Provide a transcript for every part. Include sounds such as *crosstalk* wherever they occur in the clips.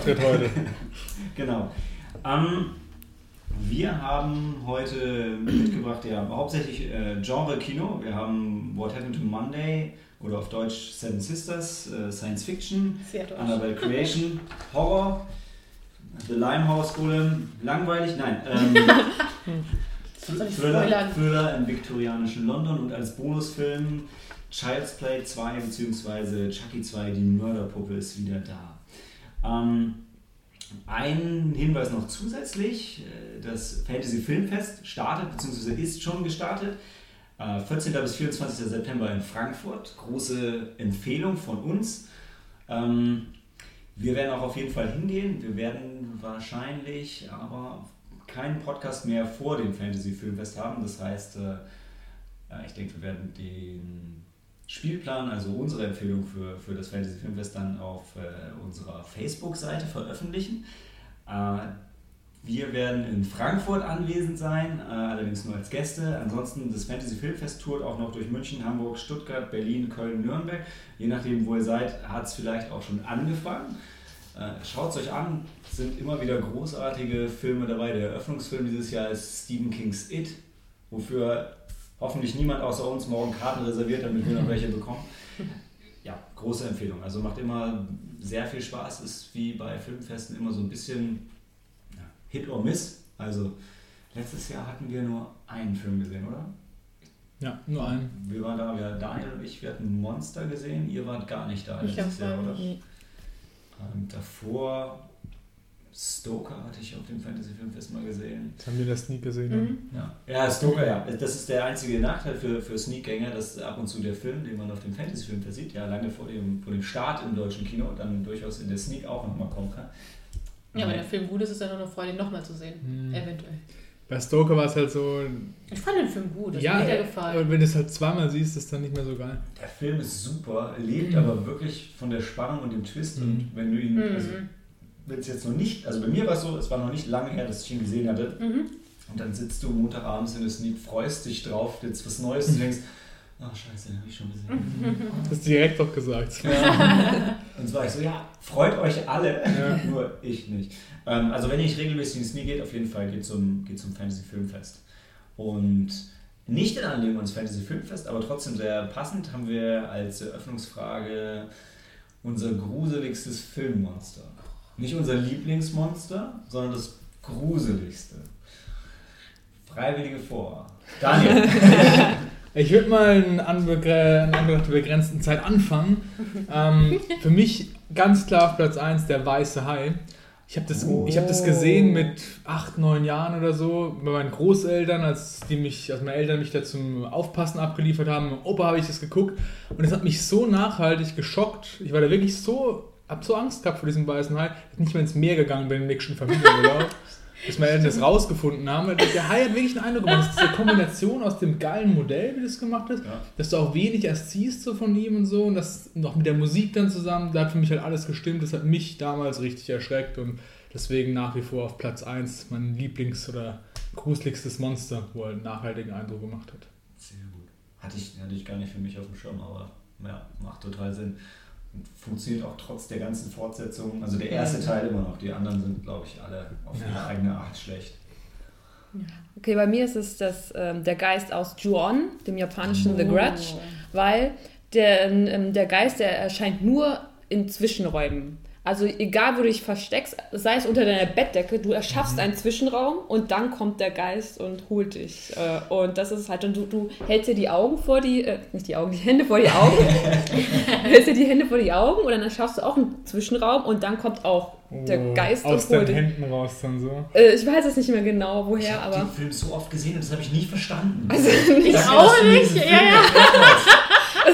Auftritt heute. *laughs* Genau. Ähm, wir haben heute mitgebracht, ja, hauptsächlich äh, Genre-Kino. Wir haben What Happened to Monday oder auf Deutsch Seven Sisters, äh, Science Fiction. Annabelle Creation, *laughs* Horror, The Limehouse Golem, langweilig, nein. *laughs* Ähm, Thriller? Thriller im viktorianischen London und als Bonusfilm Child's Play 2 bzw. Chucky 2, die Mörderpuppe ist wieder da. Ähm, ein Hinweis noch zusätzlich, äh, das Fantasy Filmfest startet bzw. ist schon gestartet. Äh, 14. bis 24. September in Frankfurt. Große Empfehlung von uns. Ähm, wir werden auch auf jeden Fall hingehen. Wir werden wahrscheinlich aber keinen Podcast mehr vor dem Fantasy Filmfest haben. Das heißt, äh, ich denke, wir werden den Spielplan, also unsere Empfehlung für, für das Fantasy Filmfest, dann auf äh, unserer Facebook-Seite veröffentlichen. Äh, wir werden in Frankfurt anwesend sein, äh, allerdings nur als Gäste. Ansonsten das Fantasy Filmfest tourt auch noch durch München, Hamburg, Stuttgart, Berlin, Köln, Nürnberg. Je nachdem, wo ihr seid, hat es vielleicht auch schon angefangen. Äh, Schaut es euch an, es sind immer wieder großartige Filme dabei. Der Eröffnungsfilm dieses Jahr ist Stephen Kings It, wofür hoffentlich niemand außer uns morgen Karten reserviert, damit wir noch welche bekommen. Ja, große Empfehlung. Also macht immer sehr viel Spaß, ist wie bei Filmfesten immer so ein bisschen ja, Hit or Miss. Also letztes Jahr hatten wir nur einen Film gesehen, oder? Ja, nur ein. Wir waren da, wir, Daniel und ich, wir hatten Monster gesehen, ihr wart gar nicht da Ich letztes Jahr, oder? Ähm, davor Stoker hatte ich auf dem Fantasy Filmfest mal gesehen. Jetzt haben wir das nie gesehen. Mhm. Ja, ja Stoker, ja. Das ist der einzige Nachteil für, für Sneakgänger, dass ab und zu der Film, den man auf dem Fantasy Filmfest sieht, ja lange vor dem, vor dem Start im deutschen Kino dann durchaus in der Sneak auch nochmal kommen kann. Ja, wenn der Film gut ist, ist er nur noch Freude, ihn nochmal zu sehen. Hm. Eventuell. Bei Stoker war es halt so. Ich fand den Film gut, das ja, hat mir aber gefallen. wenn du es halt zweimal siehst, ist dann nicht mehr so geil. Der Film ist super, lebt Mhm. aber wirklich von der Spannung und dem Twist. Mhm. Und wenn du ihn, Mhm. also wenn es jetzt noch nicht, also bei mir war es so, es war noch nicht lange her, dass ich ihn gesehen hatte. Mhm. Und dann sitzt du Montagabends in der Sneak, freust dich drauf, jetzt was Neues und denkst, oh scheiße, den habe ich schon gesehen. Das *laughs* hast du direkt doch gesagt. Ja. Und so war ich so, ja, freut euch alle, Ja. *laughs* nur ich nicht. Ähm, also wenn ihr nicht regelmäßig in die Sneak geht, auf jeden Fall geht zum, geht zum Fantasy Filmfest. Und nicht in Anlehnung ans Fantasy Filmfest, aber trotzdem sehr passend, haben wir als Eröffnungsfrage unser gruseligstes Filmmonster. Nicht unser Lieblingsmonster, sondern das gruseligste. Freiwillige vor. Daniel. *laughs* Ich würde mal in Anbetracht der begrenzten Zeit anfangen. Ähm, für mich ganz klar auf Platz 1 der weiße Hai. Ich habe das, ich hab das gesehen mit 8, 9 Jahren oder so bei meinen Großeltern, als, die mich, als meine Eltern mich da zum Aufpassen abgeliefert haben. Mit Opa habe ich das geguckt und es hat mich so nachhaltig geschockt. Ich war da wirklich so, hab so Angst gehabt vor diesem weißen Hai, dass ich nicht mehr ins Meer gegangen bin im nächsten Familienurlaub. bis meine Eltern das rausgefunden haben. Der Hai hat wirklich einen Eindruck gemacht. Das ist eine Kombination aus dem geilen Modell, wie das gemacht ist, Ja. dass du auch wenig erst siehst so von ihm und so und das noch mit der Musik dann zusammen, da hat für mich halt alles gestimmt. Das hat mich damals richtig erschreckt und deswegen nach wie vor auf Platz 1 mein Lieblings- oder gruseligstes Monster, wo er einen nachhaltigen Eindruck gemacht hat. Sehr gut. Hatte ich, hatte ich gar nicht für mich auf dem Schirm, aber ja, macht total Sinn. Und funktioniert auch trotz der ganzen Fortsetzungen. Also der erste Teil immer noch, die anderen sind, glaube ich, alle auf ihre Ja. eigene Art schlecht. Okay, bei mir ist es das, ähm, der Geist aus Ju-On, dem japanischen The Oh. Grudge, weil der, ähm, der Geist, der erscheint nur in Zwischenräumen. Also egal, wo du dich versteckst, sei es unter deiner Bettdecke, du erschaffst einen Zwischenraum und dann kommt der Geist und holt dich. Äh, Und das ist halt, und du, du hältst dir die Augen vor die, äh, nicht die Augen, die Hände vor die Augen, *laughs* *laughs* hältst dir die Hände vor die Augen und dann erschaffst du auch einen Zwischenraum und dann kommt auch der Oh, Geist aus und holt deinen dich. Händen raus dann so. Äh, Ich weiß jetzt nicht mehr genau, ich woher, habe aber... den Film so oft gesehen und das habe ich nie verstanden. Also nicht *laughs* auch nicht, ja, ja.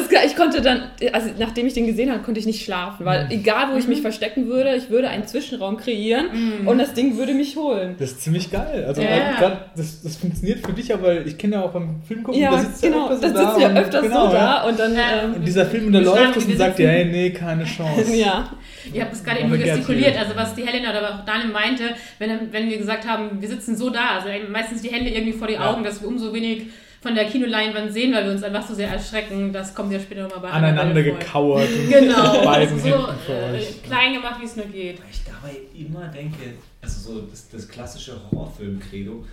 Hast. Das, ich konnte dann, also nachdem ich den gesehen habe, konnte ich nicht schlafen, weil egal wo ich mich verstecken würde, ich würde einen Zwischenraum kreieren und das Ding würde mich holen. Das ist ziemlich geil. Also Ja. grad, das, das funktioniert für dich ja, weil ich kenne ja auch beim Film gucken, Ja, da sitzt ja genau, öfters das so da sitzt ja und- öfters genau, so ja. da und dann, Ja. Und ähm, dieser Film, der Beschreiben, läuft ist wie und sagt dir, hey, nee, keine Chance. ja. Ihr habt es gerade Aber eben gestikuliert, also was die Helena oder auch Daniel meinte, wenn, wenn wir gesagt haben, wir sitzen so da, also meistens die Hände irgendwie vor die Ja. Augen, dass wir umso wenig von der Kinoleinwand sehen, weil wir uns einfach so sehr erschrecken. Das kommt ja später nochmal bei Aneinander gekauert. Und *laughs* Genau, beiden so äh, euch. klein gemacht, wie es nur geht. Weil ich dabei immer denke, also so das, das klassische Horrorfilm-Credo,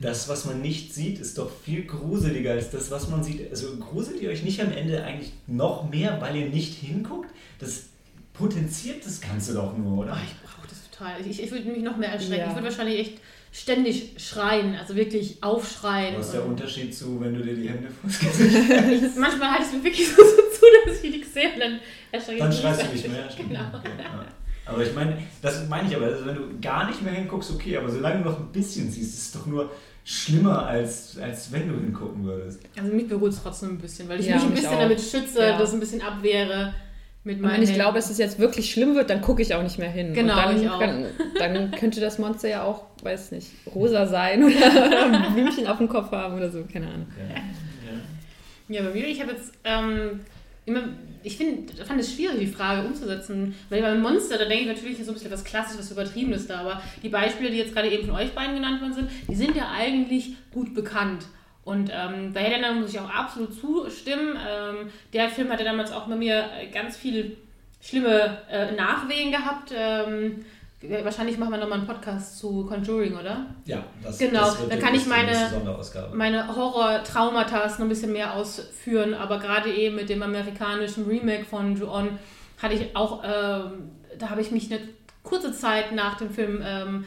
das, was man nicht sieht, ist doch viel gruseliger als das, was man sieht. Also gruselt ihr euch nicht am Ende eigentlich noch mehr, weil ihr nicht hinguckt? Das potenziert das Ganze doch nur, Oh, oder? ich brauche das total. Ich, ich würde mich noch mehr erschrecken. Ja. Ich würde wahrscheinlich echt ständig schreien, also wirklich aufschreien. Was ist der Unterschied zu, wenn du dir die Hände vors *laughs* Gesicht ich, manchmal halte ich es mir wirklich so, zu, dass ich nichts sehe und dann erschrecke Dann ich mich. schreist du nicht mehr. Genau. Okay, ja. Aber ich meine, das meine ich aber, also wenn du gar nicht mehr hinguckst, okay, aber solange du noch ein bisschen siehst, ist es doch nur schlimmer, als, als wenn du hingucken würdest. Also mich beruhigt es trotzdem ein bisschen, weil ich Ja, mich ein bisschen auch. damit schütze, Ja. das ein bisschen abwehre mit Und wenn ich glaube, dass es jetzt wirklich schlimm wird, dann gucke ich auch nicht mehr hin. Genau, und dann, ich auch. Dann, dann könnte das Monster ja auch, weiß nicht, rosa sein oder, ein *laughs* Blümchen auf dem Kopf haben oder so, keine Ahnung. Ja. Ja, bei mir, ich habe jetzt ähm, immer, ich find, fand es schwierig, die Frage umzusetzen, weil beim Monster, da denke ich natürlich so ein bisschen was Klassisches, was Übertriebenes da, aber die Beispiele, die jetzt gerade eben von euch beiden genannt worden sind, die sind ja eigentlich gut bekannt. Und ähm, bei Helena muss ich auch absolut zustimmen. Ähm, der Film hatte damals auch bei mir äh, ganz viele schlimme äh, Nachwehen gehabt. Ähm, wahrscheinlich machen wir nochmal einen Podcast zu Conjuring, oder? Ja, das, Genau, das dann kann ich meine- meine Horror-Traumata noch ein bisschen mehr ausführen, aber gerade eben mit dem amerikanischen Remake von Ju-On hatte ich auch, ähm, da habe ich mich eine kurze Zeit nach dem Film ähm,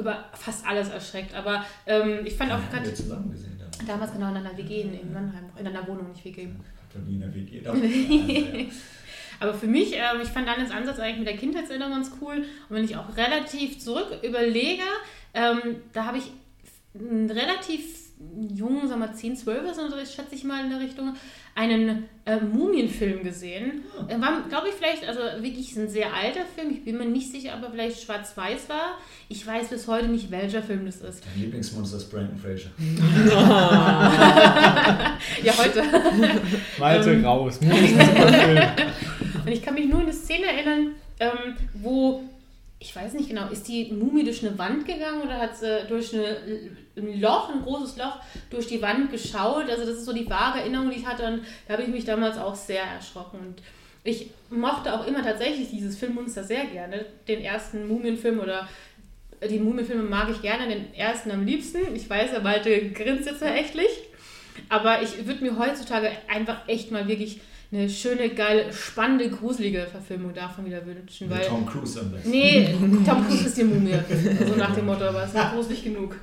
über fast alles erschreckt. Aber ähm, ich fand auch haben gerade wir zusammen gesehen damals. genau in einer WG in, Mannheim, in einer Wohnung, nicht WG. Hat er nie in der WG. Also, ja. Aber für mich, ähm, ich fand Daniels Ansatz eigentlich mit der Kindheitserinnerung ganz cool. Und wenn ich auch relativ zurück überlege, ähm, da habe ich einen relativ jungen, sagen wir mal 10, 12 oder so, schätze ich mal in der Richtung, einen äh, Mumienfilm gesehen. Er war, glaube ich, vielleicht, also wirklich ein sehr alter Film. Ich bin mir nicht sicher, ob er vielleicht schwarz-weiß war. Ich weiß bis heute nicht, welcher Film das ist. Dein Lieblingsmonster ist Brandon Fraser. *laughs* *laughs* Ja, heute. *laughs* Malte Ähm. raus. Mut ist ein super Film. Und ich kann mich nur an eine Szene erinnern, ähm, wo, ich weiß nicht genau, ist die Mumie durch eine Wand gegangen oder hat sie durch eine, ein Loch, ein großes Loch, durch die Wand geschaut? Also das ist so die vage Erinnerung, die ich hatte und da habe ich mich damals auch sehr erschrocken. Und ich mochte auch immer tatsächlich dieses Filmmonster sehr gerne. Den ersten Mumienfilm oder die Mumienfilme mag ich gerne, den ersten am liebsten. Ich weiß, der Malte grinst jetzt verächtlich. Aber ich würde mir heutzutage einfach echt mal wirklich eine schöne, geile, spannende, gruselige Verfilmung davon wieder wünschen. Mit Weil, Tom Cruise am besten. nee, *laughs* Tom Cruise ist die Mumie. So nach dem Motto, aber es ist gruselig genug.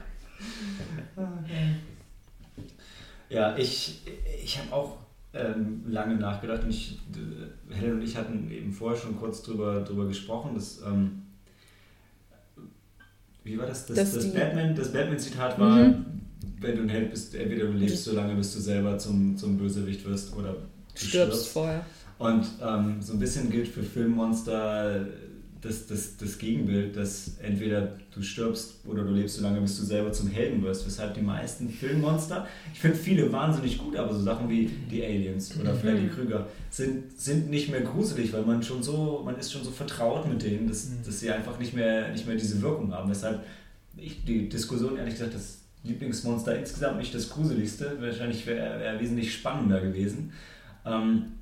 Ja, ich, ich habe auch ähm, lange nachgedacht und ich, äh, Helen und ich hatten eben vorher schon kurz drüber, drüber gesprochen, dass, ähm, wie war das? Das, das Batman, das Batman-Zitat war, Mhm. wenn du ein Held bist, entweder du lebst so lange, bis du selber zum, zum Bösewicht wirst oder du Stirbst vorher. Und ähm, so ein bisschen gilt für Filmmonster das, das, das Gegenbild, dass entweder du stirbst oder du lebst so lange, bis du selber zum Helden wirst. Weshalb die meisten Filmmonster, ich finde viele wahnsinnig gut, aber so Sachen wie die Aliens oder Freddy Krüger sind, sind nicht mehr gruselig, weil man schon so, man ist schon so vertraut mit denen, dass, dass sie einfach nicht mehr, nicht mehr diese Wirkung haben. Weshalb ich die Diskussion ehrlich gesagt das Lieblingsmonster insgesamt nicht das gruseligste, wahrscheinlich wäre wär wesentlich spannender gewesen. Ähm,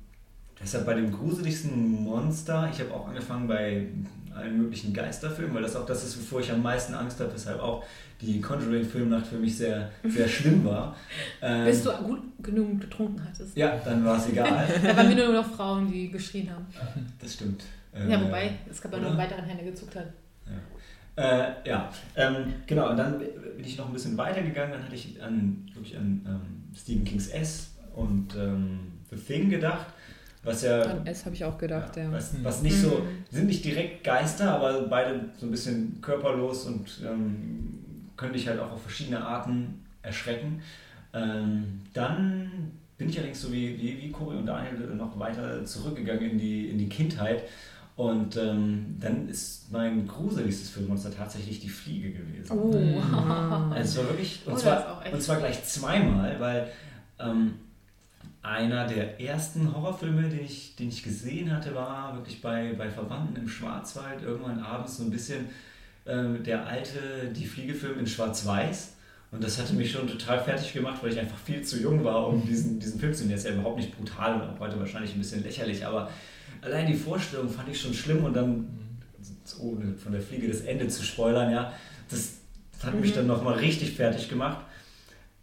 deshalb bei dem gruseligsten Monster, ich habe auch angefangen bei allen möglichen Geisterfilmen, weil das auch das ist, wovor ich am meisten Angst habe, weshalb auch die Conjuring-Filmnacht für mich sehr, sehr schlimm war. *laughs* Ähm, Bis du gut genug getrunken hattest. ja, dann war es egal. *laughs* Da waren wir nur noch Frauen, die geschrien haben. Das stimmt. Ja, Äh, wobei, es gab ja noch einen weiteren der gezuckt hat. Äh, ja, ähm, genau, und dann bin ich noch ein bisschen weitergegangen, dann hatte ich an, wirklich an ähm, Stephen Kings S und ähm, The Thing gedacht, was ja, An S habe ich auch gedacht, ja. was, was nicht so, Mhm. sind nicht direkt Geister, aber beide so ein bisschen körperlos und ähm, können dich halt auch auf verschiedene Arten erschrecken. Ähm, dann bin ich allerdings so wie, wie, wie Cory und Daniel noch weiter zurückgegangen in die, in die Kindheit. Und ähm, dann ist mein gruseligstes Filmmonster tatsächlich die Fliege gewesen. Oh. Also es war wirklich, und, Oh, zwar, auch echt- und zwar gleich zweimal, weil ähm, einer der ersten Horrorfilme, den ich, den ich gesehen hatte, war wirklich bei, bei Verwandten im Schwarzwald, irgendwann abends so ein bisschen ähm, der alte Die Fliege-Film in Schwarz-Weiß. Und das hatte mich schon total fertig gemacht, weil ich einfach viel zu jung war, um diesen, diesen Film zu sehen. Der ist ja überhaupt nicht brutal und auch heute wahrscheinlich ein bisschen lächerlich, aber allein die Vorstellung fand ich schon schlimm und dann, ohne von der Fliege das Ende zu spoilern, ja, das, das hat mich dann nochmal richtig fertig gemacht.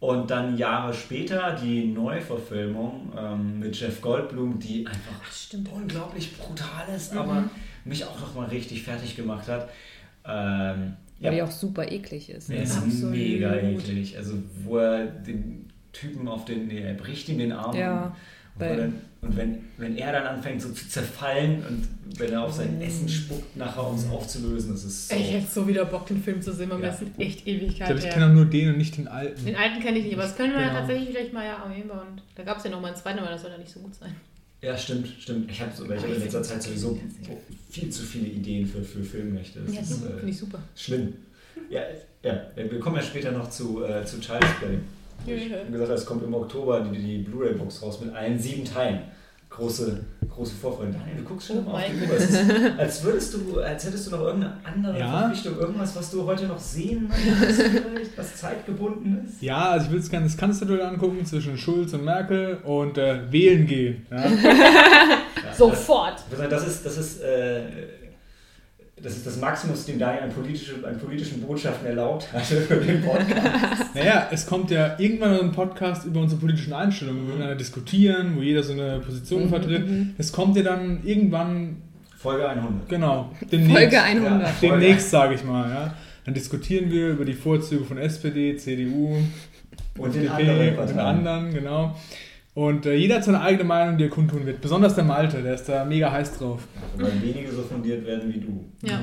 Und dann Jahre später die Neuverfilmung ähm, mit Jeff Goldblum, die einfach Ach, unglaublich brutal ist, aber mich auch nochmal richtig fertig gemacht hat. Ähm, Weil die auch super eklig ist. der ist Absolut. mega eklig. Also, wo er den Typen auf den, nee, er bricht ihm den Arm. Ja, und, weil- dann, und wenn, wenn er dann anfängt so zu zerfallen und wenn er auf sein Essen spuckt, nachher um es aufzulösen, das ist so. Ich hätte so wieder Bock, den Film zu sehen, aber Ja. das ist echt Ich Ewigkeit glaube, ich kenne auch nur den und nicht den alten. Den alten kenne ich nicht, aber das können wir ja Genau. tatsächlich vielleicht mal ja. Und da gab es ja noch mal einen zweiten, aber das soll ja nicht so gut sein. Ja, stimmt, stimmt. Ich habe so, weil ich hab in letzter Zeit sowieso viel zu viele Ideen für, für Filmrechte. Das Ja, ist finde äh, ich super. schlimm. Ja, ja, wir kommen ja später noch zu, äh, zu Child's Play. Ich habe gesagt, es kommt im Oktober die, die Blu-ray-Box raus mit allen sieben Teilen. Große, große Vorfreude. Daniel, du guckst schon Oh immer auf die Uhr. Ist, als würdest du, als hättest du noch irgendeine andere Ja. Verpflichtung, irgendwas, was du heute noch sehen möchtest, vielleicht, was zeitgebunden ist. Ja, also ich will es gerne das Kanzlerduell angucken zwischen Schulz und Merkel und äh, wählen gehen. Ja? *laughs* *laughs* Sofort! Das, das ist, das ist, äh, das ist das Maximum, dem Daniel an, politische, an politischen Botschaften erlaubt hatte *laughs* für den Podcast. Naja, es kommt ja irgendwann ein Podcast über unsere politischen Einstellungen, wo wir miteinander diskutieren, wo jeder so eine Position vertritt. Es kommt ja dann irgendwann, Folge 100. genau, demnächst. Folge 100. Ja. Demnächst, sage ich mal. Ja? Dann diskutieren wir über die Vorzüge von SPD, CDU, Und den FDP anderen und den anderen, genau. Und äh, jeder hat seine eigene Meinung, die er kundtun wird. Besonders der Malte, der ist da mega heiß drauf. Wobei wenige so fundiert werden wie du. Ja.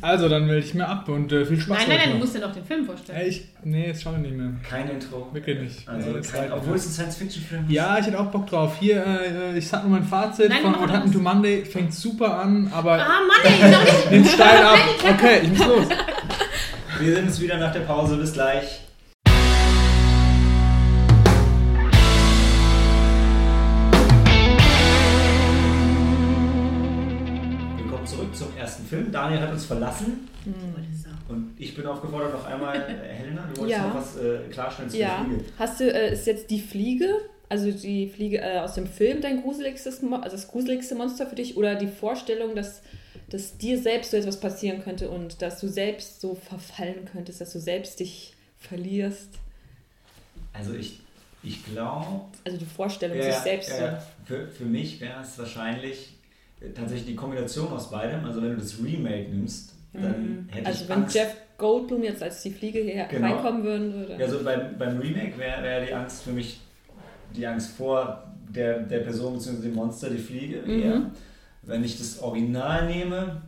Also, dann melde ich mir ab und äh, viel Spaß Nein, nein, nein, du musst ja noch den Film vorstellen. Ey, ich, nee, jetzt schauen wir nicht mehr. Kein Intro. Wirklich nicht. Also Nee, kein, obwohl es ein Science-Fiction-Film ist. Ja, ich hätte auch Bock drauf. Hier, äh, ich sag nur mein Fazit Nein, von What Happened to. Monday. Fängt super an, aber Ah, Mann, ey, ich noch nicht. nimmt steil ab. Okay, ich muss los. *laughs* Wir sehen uns wieder nach der Pause. Bis gleich. Film. Daniel hat uns verlassen und ich bin aufgefordert, noch einmal, äh, Helena, du wolltest Ja. noch was äh, klarstellen zu Ja. der Fliege. Hast du, äh, ist jetzt die Fliege, also die Fliege äh, aus dem Film dein gruseligstes, also das gruseligste Monster für dich oder die Vorstellung, dass, dass dir selbst so etwas passieren könnte und dass du selbst so verfallen könntest, dass du selbst dich verlierst? Also ich, ich glaube, Also die Vorstellung, Ja, sich selbst ja, ja. Für, für mich wäre es wahrscheinlich tatsächlich die Kombination aus beidem. Also wenn du das Remake nimmst, dann hätte Also ich wenn Angst. Jeff Goldblum jetzt als die Fliege hier Genau. reinkommen würden würde. Ja, so beim, beim Remake wäre wär die Angst für mich die Angst vor der, der Person bzw. dem Monster, die Fliege. Mhm. eher. Wenn ich das Original nehme,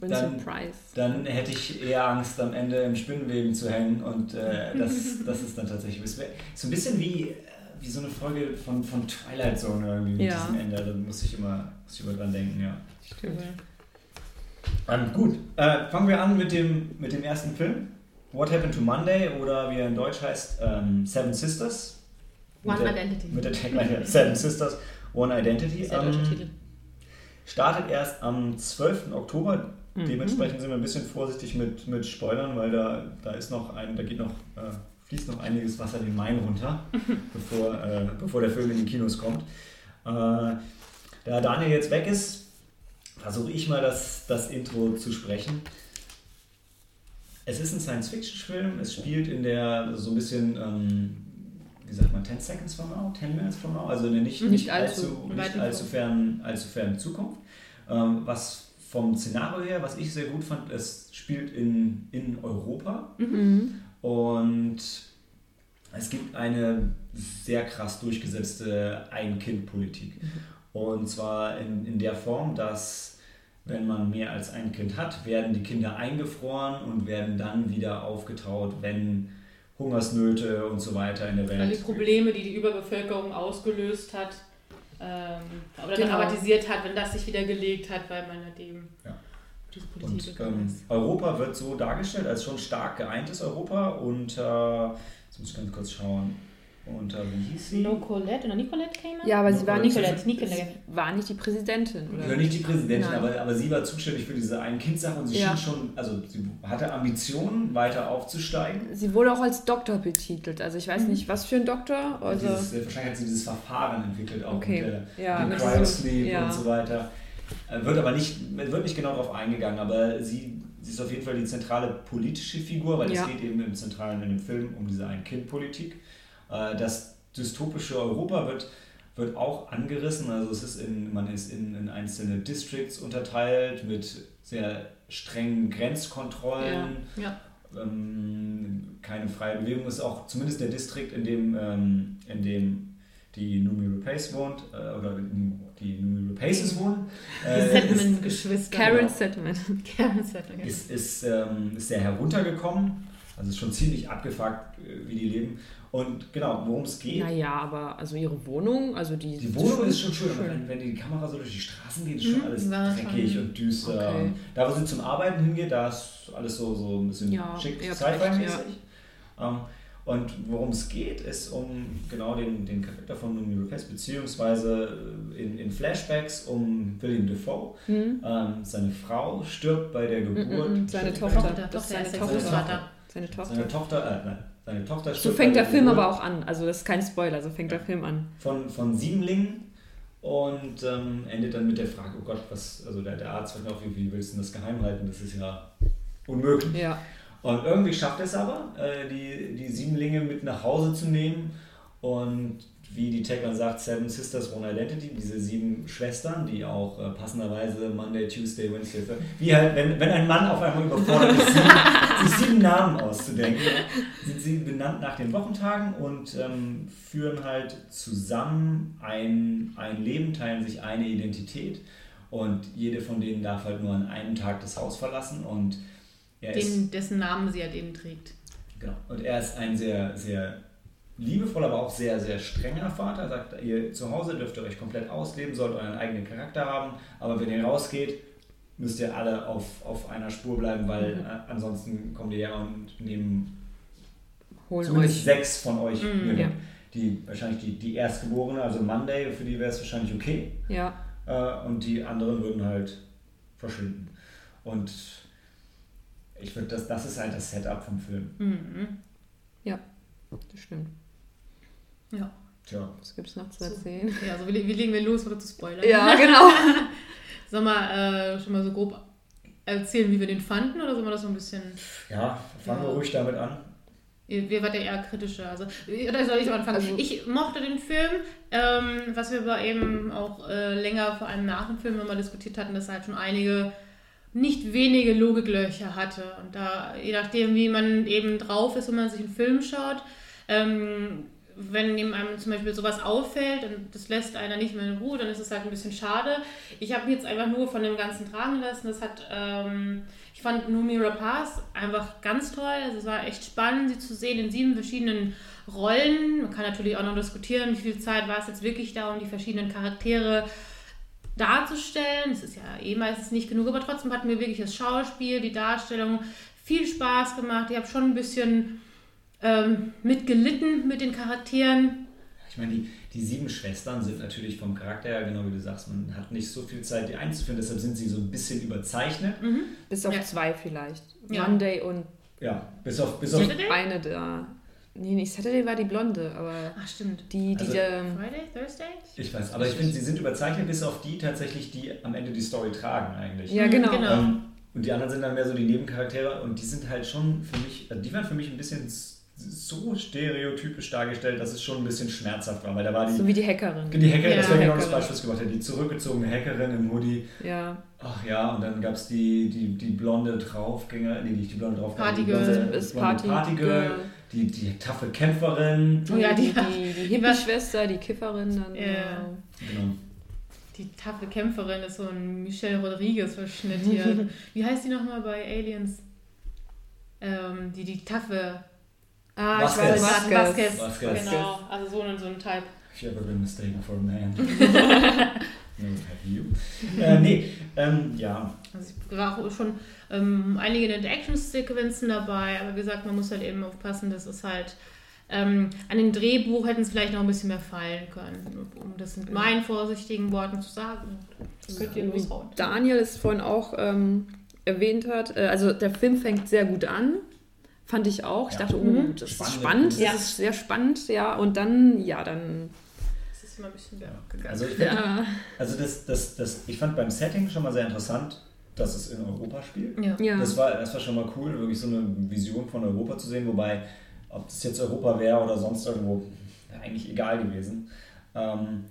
Dann- Price. dann hätte ich eher Angst, am Ende im Spinnenweben zu hängen. Und äh, das, *laughs* das ist dann tatsächlich so ein bisschen wie, wie so eine Folge von, von Twilight Zone irgendwie mit Ja. diesem Ende. Da muss ich immer, muss ich immer dran denken, ja. Stimmt. Ähm, gut, äh, fangen wir an mit dem, mit dem ersten Film. What Happened to Monday oder wie er in Deutsch heißt, ähm, Seven Sisters. One mit der, Identity. Mit der Tagline Seven Sisters, One Identity. Sehr deutscher Ähm, Titel. startet erst am 12. Oktober. Mhm. Dementsprechend sind wir ein bisschen vorsichtig mit, mit Spoilern, weil da, da ist noch ein, da geht noch, äh, fließt noch einiges Wasser den Main runter, *laughs* bevor, äh, bevor der Film in die Kinos kommt. Äh, da Daniel jetzt weg ist, versuche ich mal das, das Intro zu sprechen. Es ist ein Science-Fiction-Film, es spielt in der so ein bisschen, ähm, wie sagt man, 10 Seconds from now, 10 Minutes from now, also in der nicht, Nicht nicht, allzu nicht allzu, fern, allzu fern Zukunft. Ähm, was vom Szenario her, was ich sehr gut fand, es spielt in, in Europa Mhm. Und es gibt eine sehr krass durchgesetzte Ein-Kind-Politik. Und zwar in, in der Form, dass wenn man mehr als ein Kind hat, werden die Kinder eingefroren und werden dann wieder aufgetaut, wenn Hungersnöte und so weiter in der Weil die Welt. Probleme, die die Überbevölkerung ausgelöst hat, ähm, oder Genau. dramatisiert hat, wenn das sich wieder gelegt hat, weil man halt eben Ja. Diese Politik Und ähm. Europa wird so dargestellt als schon stark geeintes Europa und äh, jetzt muss ich ganz kurz schauen. Und äh, wie hieß sie? No Colette oder Nicolette came Ja, aber sie war nicht, Nicolette, Nicolette. war nicht die Präsidentin, Ja, oder? nicht die Präsidentin, Nein. aber, aber sie war zuständig für diese Ein-Kind-Sache und sie Ja. schien schon, also sie hatte Ambitionen, weiter aufzusteigen. Sie wurde auch als Doktor betitelt. Also ich weiß Mhm. nicht, was für ein Doktor. Also dieses, äh, wahrscheinlich hat sie dieses Verfahren entwickelt, auch Okay. mit der, Ja, dem mit Cryosleep diesem- ja. und so weiter. Äh, Wird aber nicht, wird nicht genau darauf eingegangen, aber sie, sie ist auf jeden Fall die zentrale politische Figur, weil Ja. es geht eben im Zentralen in dem Film um diese Ein-Kind-Politik. Äh, Das dystopische Europa wird, wird auch angerissen, also es ist in, man ist in, in einzelne Districts unterteilt mit sehr strengen Grenzkontrollen. Ja. Ähm, keine freie Bewegung ist auch zumindest der Distrikt, in dem, ähm, in dem die Numi Rapace wohnt, äh, oder die Numi Rapaces wohnen. Die äh, ist, Settlement-Geschwister. Karen genau. Settlement. *laughs* Karen Settlement. ist, ist, ähm, ist sehr heruntergekommen, also ist schon ziemlich abgefuckt, äh, wie die leben. Und genau, worum es geht. Naja, aber also ihre Wohnung, also die. Die Wohnung ist schon schön, aber wenn, wenn die Kamera so durch die Straßen geht, ist schon Mhm, alles dreckig schon- und düster. Okay. Und da, wo sie zum Arbeiten hingeht, da ist alles so, so ein bisschen Ja, schick, sci-fi-mäßig. Ähm, und worum es geht, ist um genau den, den Charakter von Numi Rapace, beziehungsweise äh, in, in Flashbacks um William Defoe. Hm? Ähm, seine Frau stirbt bei der Geburt. Mm, seine Tochter. Tochter seine der Tochter. Seine Tochter. Seine Tochter, äh, nein, seine Tochter So stirbt fängt bei der Film Geburt. aber auch an. Also das ist kein Spoiler, so fängt der Film an. von, von Siebenlingen und ähm, endet dann mit der Frage, oh Gott, was, also der, der Arzt fragt auch, wie, wie willst du denn das geheim halten? Das ist ja unmöglich. Ja. Und irgendwie schafft es aber, äh, die, die Siebenlinge mit nach Hause zu nehmen. Und wie die Tagline sagt, Seven Sisters, One Identity, diese sieben Schwestern, die auch äh, passenderweise Monday, Tuesday, Wednesday, Thursday, wie halt, wenn, wenn ein Mann auf einmal überfordert ist, sieben, *laughs* sich sieben Namen auszudenken, sind sie benannt nach den Wochentagen und ähm, führen halt zusammen ein, ein Leben, teilen sich eine Identität. Und jede von denen darf halt nur an einem Tag das Haus verlassen. Und Den, dessen Namen sie halt eben trägt. Genau. Und er ist ein sehr, sehr liebevoller, aber auch sehr, sehr strenger Vater. Er sagt, ihr zu Hause dürft ihr euch komplett ausleben, sollt euren eigenen Charakter haben, aber wenn ihr rausgeht, müsst ihr alle auf, auf einer Spur bleiben, weil Mhm. äh, ansonsten kommt ihr her und nehmen Holen zumindest euch. sechs von euch. Mhm. mit. Ja. Die, wahrscheinlich die, die Erstgeborene, also Monday, für die wäre es wahrscheinlich okay. Ja. Äh, und die anderen würden halt verschwinden. Und ich würde das, das ist halt das Setup vom Film. Mhm. Das stimmt. Ja. Tja. Was gibt es noch zu So. erzählen? ja, also wie, wie legen wir los, oder zu spoilern? Ja, genau. *laughs* Sollen wir äh, schon mal so grob erzählen, wie wir den fanden, oder sollen wir das so ein bisschen... Ja, fangen wir Ja. ruhig damit an. Ihr, ihr wart ja eher kritischer. Also, oder soll ich am Anfang? Also- ich mochte den Film, ähm, was wir aber eben auch äh, länger, vor allem nach dem Film, immer diskutiert hatten, dass halt schon einige, nicht wenige Logiklöcher hatte. Und da, je nachdem, wie man eben drauf ist, wenn man sich einen Film schaut, ähm, wenn einem zum Beispiel sowas auffällt und das lässt einer nicht mehr in Ruhe, dann ist es halt ein bisschen schade. Ich habe mich jetzt einfach nur von dem Ganzen tragen lassen. Das hat, ähm, ich fand Numi Rapaz einfach ganz toll. Also es war echt spannend, sie zu sehen in sieben verschiedenen Rollen. Man kann natürlich auch noch diskutieren, wie viel Zeit war es jetzt wirklich da, um die verschiedenen Charaktere darzustellen. Es ist ja eh meistens nicht genug, aber trotzdem hat mir wirklich das Schauspiel, die Darstellung viel Spaß gemacht. Ich habe schon ein bisschen ähm, mitgelitten mit den Charakteren. Ich meine, die, die sieben Schwestern sind natürlich vom Charakter her, genau wie du sagst, man hat nicht so viel Zeit, die einzuführen, deshalb sind sie so ein bisschen überzeichnet. Bis auf Ja. zwei vielleicht. Ja. Monday und Ja, bis auf, bis auf Saturday? eine da. Nee, nicht Saturday war die Blonde, aber Ach, stimmt. die, die Also- da. Friday, Thursday? ich weiß, aber ich finde, sie sind überzeichnet, bis auf die tatsächlich, die am Ende die Story tragen eigentlich. Ja, genau. genau. Ähm, und die anderen sind dann mehr so die Nebencharaktere und die sind halt schon für mich, also die waren für mich ein bisschen so stereotypisch dargestellt, dass es schon ein bisschen schmerzhaft war, weil da war die, So wie die Hackerin. die Hackerin, das Ja. wäre genau das. Beispiel, was ich gemacht hätte, die zurückgezogene Hackerin im Hoodie, Ja. Ach ja, und dann gab es die, die, die blonde Draufgänger, nee, nicht die blonde Draufgänger, Partygirl. blonde, Ist blonde Party. Partygirl, die, die taffe Kämpferin. Oh ja, die- die, die, die Hippie-Schwester, die Kifferin dann. Ja. äh, Genau. Die taffe Kämpferin ist so ein Michelle Rodriguez-Verschnitt hier. *laughs* Wie heißt die nochmal bei Aliens? Ähm, die die taffe. Ah, Vasquez. ich weiß, Vasquez. Vasquez. Vasquez. Vasquez. Genau, also so ein, so ein Type. If you ever been mistaken for a man. *laughs* no, have you? Äh, nee, ähm, ja. Also es war auch schon ähm, einige nette Action-Sequenzen dabei, aber wie gesagt, man muss halt eben aufpassen, dass es halt ähm, an dem Drehbuch hätten es vielleicht noch ein bisschen mehr fallen können, um das mit meinen vorsichtigen Worten zu sagen. Das könnt ihr loshauen. Daniel es vorhin auch ähm, erwähnt hat, äh, also der Film fängt sehr gut an. Fand ich auch. Ich Ja. dachte, oh, Mhm. das ist spannend, das ist sehr spannend, ja. Und dann, ja, dann. Das ist immer ein bisschen ja. gegangen. Also, ich, find, Ja, also das, das, das, ich fand beim Setting schon mal sehr interessant, dass es in Europa spielt. ja. ja. Das, war, das war schon mal cool, wirklich so eine Vision von Europa zu sehen, wobei, ob das jetzt Europa wäre oder sonst irgendwo, wäre eigentlich egal gewesen. Ähm,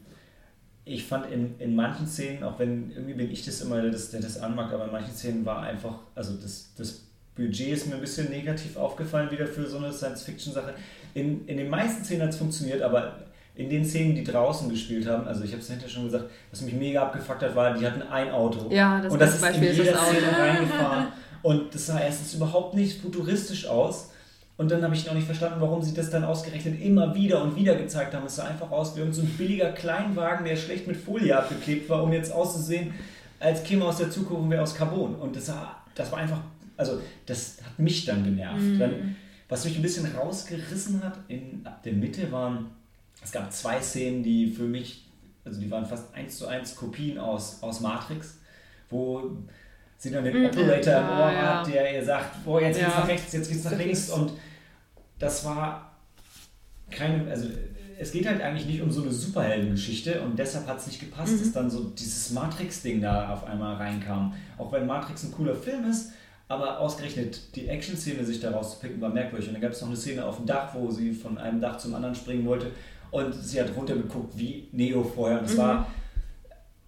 ich fand in, in manchen Szenen, auch wenn irgendwie bin ich das immer, der das, der das anmacht, aber in manchen Szenen war einfach, also das, das Budget ist mir ein bisschen negativ aufgefallen wieder für so eine Science-Fiction-Sache. In, in den meisten Szenen hat es funktioniert, aber in den Szenen, die draußen gespielt haben, also ich habe es hinterher schon gesagt, was mich mega abgefuckt hat, war, die hatten ein Auto. ja, das und das ist in Beispiel ist jeder Auto. Szene reingefahren. *laughs* Und das sah erstens überhaupt nicht futuristisch aus. Und dann habe ich noch nicht verstanden, warum sie das dann ausgerechnet immer wieder und wieder gezeigt haben. Es sah einfach aus wie so ein billiger Kleinwagen, der schlecht mit Folie abgeklebt war, um jetzt auszusehen, als käme aus der Zukunft und wäre aus Carbon. Und das, sah, das war einfach, also das hat mich dann genervt. Mhm. Dann, was mich ein bisschen rausgerissen hat, in, ab der Mitte waren, es gab zwei Szenen, die für mich, also die waren fast eins zu eins Kopien aus, aus Matrix, wo sie dann den Mhm. Operator im Ah, Ohr ja. hat, der ihr sagt, boah, jetzt geht's Ja. nach rechts, jetzt geht's nach links. Und das war keine, also es geht halt eigentlich nicht um so eine Superheldengeschichte und deshalb hat es nicht gepasst, Mhm. dass dann so dieses Matrix-Ding da auf einmal reinkam. Auch wenn Matrix ein cooler Film ist, aber ausgerechnet die Action-Szene sich da rauszupicken war merkwürdig. Und dann gab es noch eine Szene auf dem Dach, wo sie von einem Dach zum anderen springen wollte und sie hat runtergeguckt wie Neo vorher. Und es Mhm. war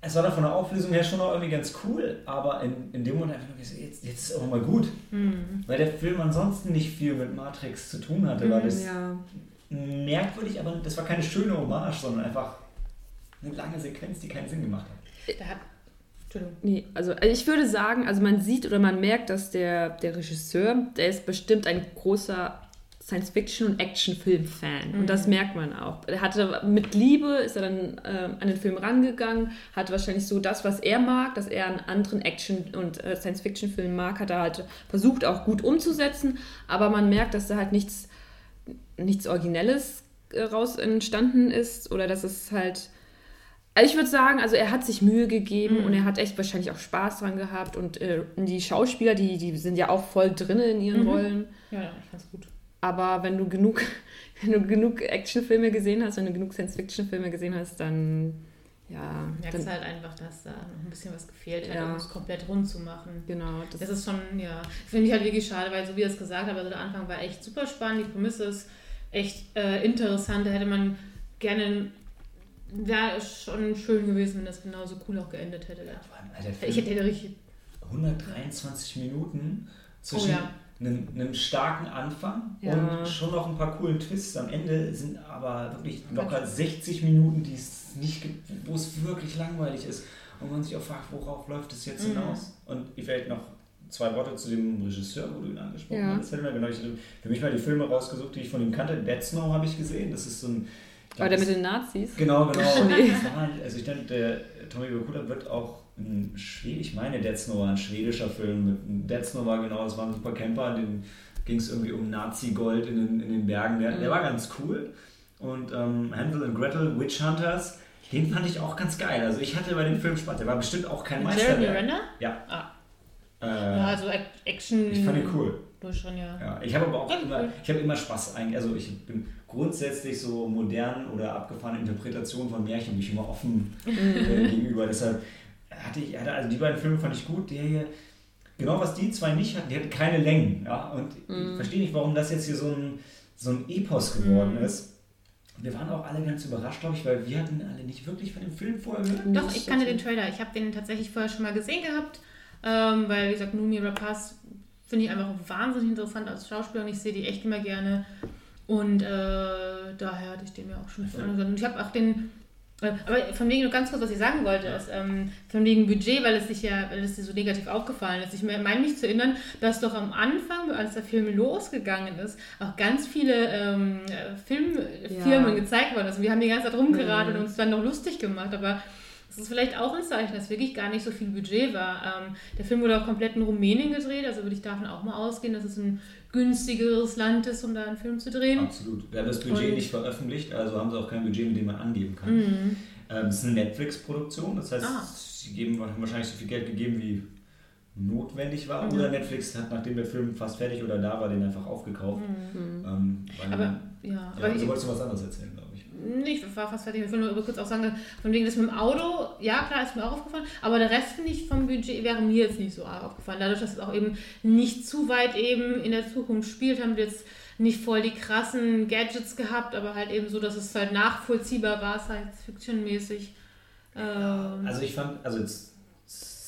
es war dann von der Auflösung her schon noch irgendwie ganz cool, aber in, in dem Moment einfach nur gesagt, jetzt, jetzt ist auch mal gut. Mhm. Weil der Film ansonsten nicht viel mit Matrix zu tun hatte, weil das Ja. merkwürdig, aber das war keine schöne Hommage, sondern einfach eine lange Sequenz, die keinen Sinn gemacht hat. Da hat, Entschuldigung. Nee, also ich würde sagen, also man sieht oder man merkt, dass der, der Regisseur, der ist bestimmt ein großer Science-Fiction- und Action-Film-Fan. Und das merkt man auch. Er hatte mit Liebe ist er dann ähm, an den Film rangegangen, hat wahrscheinlich so das, was er mag, dass er einen anderen Action- und äh, Science-Fiction-Film mag, hat er halt versucht auch gut umzusetzen. Aber man merkt, dass da halt nichts, nichts Originelles äh, raus entstanden ist oder dass es halt also ich würde sagen, also er hat sich Mühe gegeben und er hat echt wahrscheinlich auch Spaß dran gehabt und äh, die Schauspieler, die, die sind ja auch voll drin in ihren Rollen. Ja, ja, ich fand's gut. Aber wenn du genug, *laughs* wenn du genug Actionfilme gesehen hast, wenn du genug Science-Fiction-Filme gesehen hast, dann ja, Du merkst dann, halt einfach, dass da noch ein bisschen was gefehlt hat, Ja. um es komplett rund zu machen. genau. Das, Das ist schon, ja, finde ich halt wirklich schade, weil so wie er es gesagt hat, also der Anfang war echt super spannend, die Prämisse ist echt äh, interessant, da hätte man gerne, wäre schon schön gewesen, wenn das genauso cool auch geendet hätte. Vor allem, Alter, Ich hätte richtig, 123 Minuten zwischen Oh ja. Einem, einem starken Anfang Ja. und schon noch ein paar coolen Twists am Ende sind aber wirklich locker 60 Minuten, die es nicht gibt, wo es wirklich langweilig ist und man sich auch fragt, worauf läuft es jetzt Mhm. hinaus? Und ich vielleicht noch zwei Worte zu dem Regisseur, wo du ihn angesprochen Ja. hast. Genau, ich hatte für mich mal die Filme rausgesucht, die ich von ihm kannte. Dead Snow habe ich gesehen. Das ist so ein. ich war glaub, der mit den Nazis? Genau, genau. *laughs* Nee. Also ich denke, der Tommy Bakula wird auch ein Schwede, ich meine Dead Snow war ein schwedischer Film. Mit Dead Snow war genau, das war ein super Camper, den ging es irgendwie um Nazi-Gold in den, in den Bergen. Der, der war ganz cool. Und ähm, Hansel and Gretel, Witch Hunters, den fand ich auch ganz geil. Also ich hatte bei dem Film Spaß. Der war bestimmt auch kein mit Jeremy Meisterwerk. Renner? Ja. Ah. Äh, Ja, also Ac- Action. ich fand ihn cool. Schon, ja. Ja, ich habe aber auch Ja, immer, cool. ich habe immer Spaß eigentlich. Also ich bin grundsätzlich so modernen oder abgefahrenen Interpretationen von Märchen bin ich immer offen Mhm. äh, gegenüber. Deshalb hatte ich, hatte, also die beiden Filme fand ich gut. Der hier, genau was die zwei nicht hatten, die hatten keine Längen. Ja? Und Mhm. ich verstehe nicht, warum das jetzt hier so ein, so ein Epos geworden Mhm. ist. Wir waren auch alle ganz überrascht, glaube ich, weil wir hatten alle nicht wirklich von dem Film vorher gehört. Doch, ich kannte den Trailer. Ich habe den tatsächlich vorher schon mal gesehen gehabt, ähm, weil, wie gesagt, Numi Rapaz finde ich einfach wahnsinnig interessant als Schauspieler und ich sehe die echt immer gerne. Und äh, daher hatte ich den mir auch schon Ja. von angehört. Und ich habe auch den Aber von wegen nur ganz kurz, was ich sagen wollte, ist, ähm, von wegen Budget, weil es sich ja, weil es dir so negativ aufgefallen ist. Ich me- meine mich zu erinnern, dass doch am Anfang, als der Film losgegangen ist, auch ganz viele ähm, äh, Filmfirmen Ja. gezeigt worden sind. Wir haben die ganze Zeit rumgeraten und uns dann noch lustig gemacht, aber es ist vielleicht auch ein Zeichen, dass wirklich gar nicht so viel Budget war. Ähm, der Film wurde auch komplett in Rumänien gedreht, also würde ich davon auch mal ausgehen, dass es ein günstigeres Land ist, um da einen Film zu drehen. Absolut. Wir haben das Budget Und- nicht veröffentlicht, also haben sie auch kein Budget, mit dem man angeben kann. Mhm. Ähm, es ist eine Netflix-Produktion, das heißt, Ah. sie geben, haben wahrscheinlich so viel Geld gegeben, wie notwendig war. Mhm. Oder Netflix hat, nachdem der Film fast fertig oder da war, den einfach aufgekauft. Ähm, Mhm. Aber ja, ja, aber also ich, wolltest du was anderes erzählen, glaube ich. Nee, ich war fast fertig. Ich will nur kurz auch sagen, von wegen das mit dem Auto, ja klar, ist mir auch aufgefallen, aber der Rest finde ich vom Budget wäre mir jetzt nicht so aufgefallen. Dadurch, dass es auch eben nicht zu weit eben in der Zukunft spielt, haben wir jetzt nicht voll die krassen Gadgets gehabt, aber halt eben so, dass es halt nachvollziehbar war, Science-Fiction-mäßig. Ähm, Also ich fand, also jetzt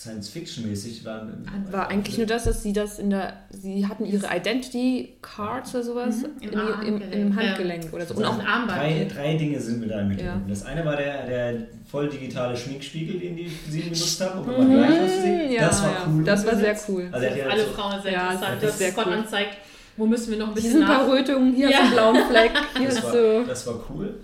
Science-Fiction-mäßig waren... War eigentlich nur das, dass sie das in der, sie hatten ihre Identity Cards oder sowas Mhm, im in, im, im, Handgelenk. Handgelenk oder so. Und auch ein Armband. Drei, drei Dinge sind mir da mit Ja. drin. Das eine war der, der voll digitale Schminkspiegel, den die sie benutzt haben, um immer gleich auszusehen. Mhm, ja, das war ja. cool. Das war sehr umgesetzt. cool. Also ja alle so- Frauen sehr Ja, interessant, dass sehr Scott cool. anzeigt, wo müssen wir noch ein Hier bisschen sind ein paar. Rötungen, hier Ja. ist ein blauer Fleck, hier Das ist war, so. das war cool.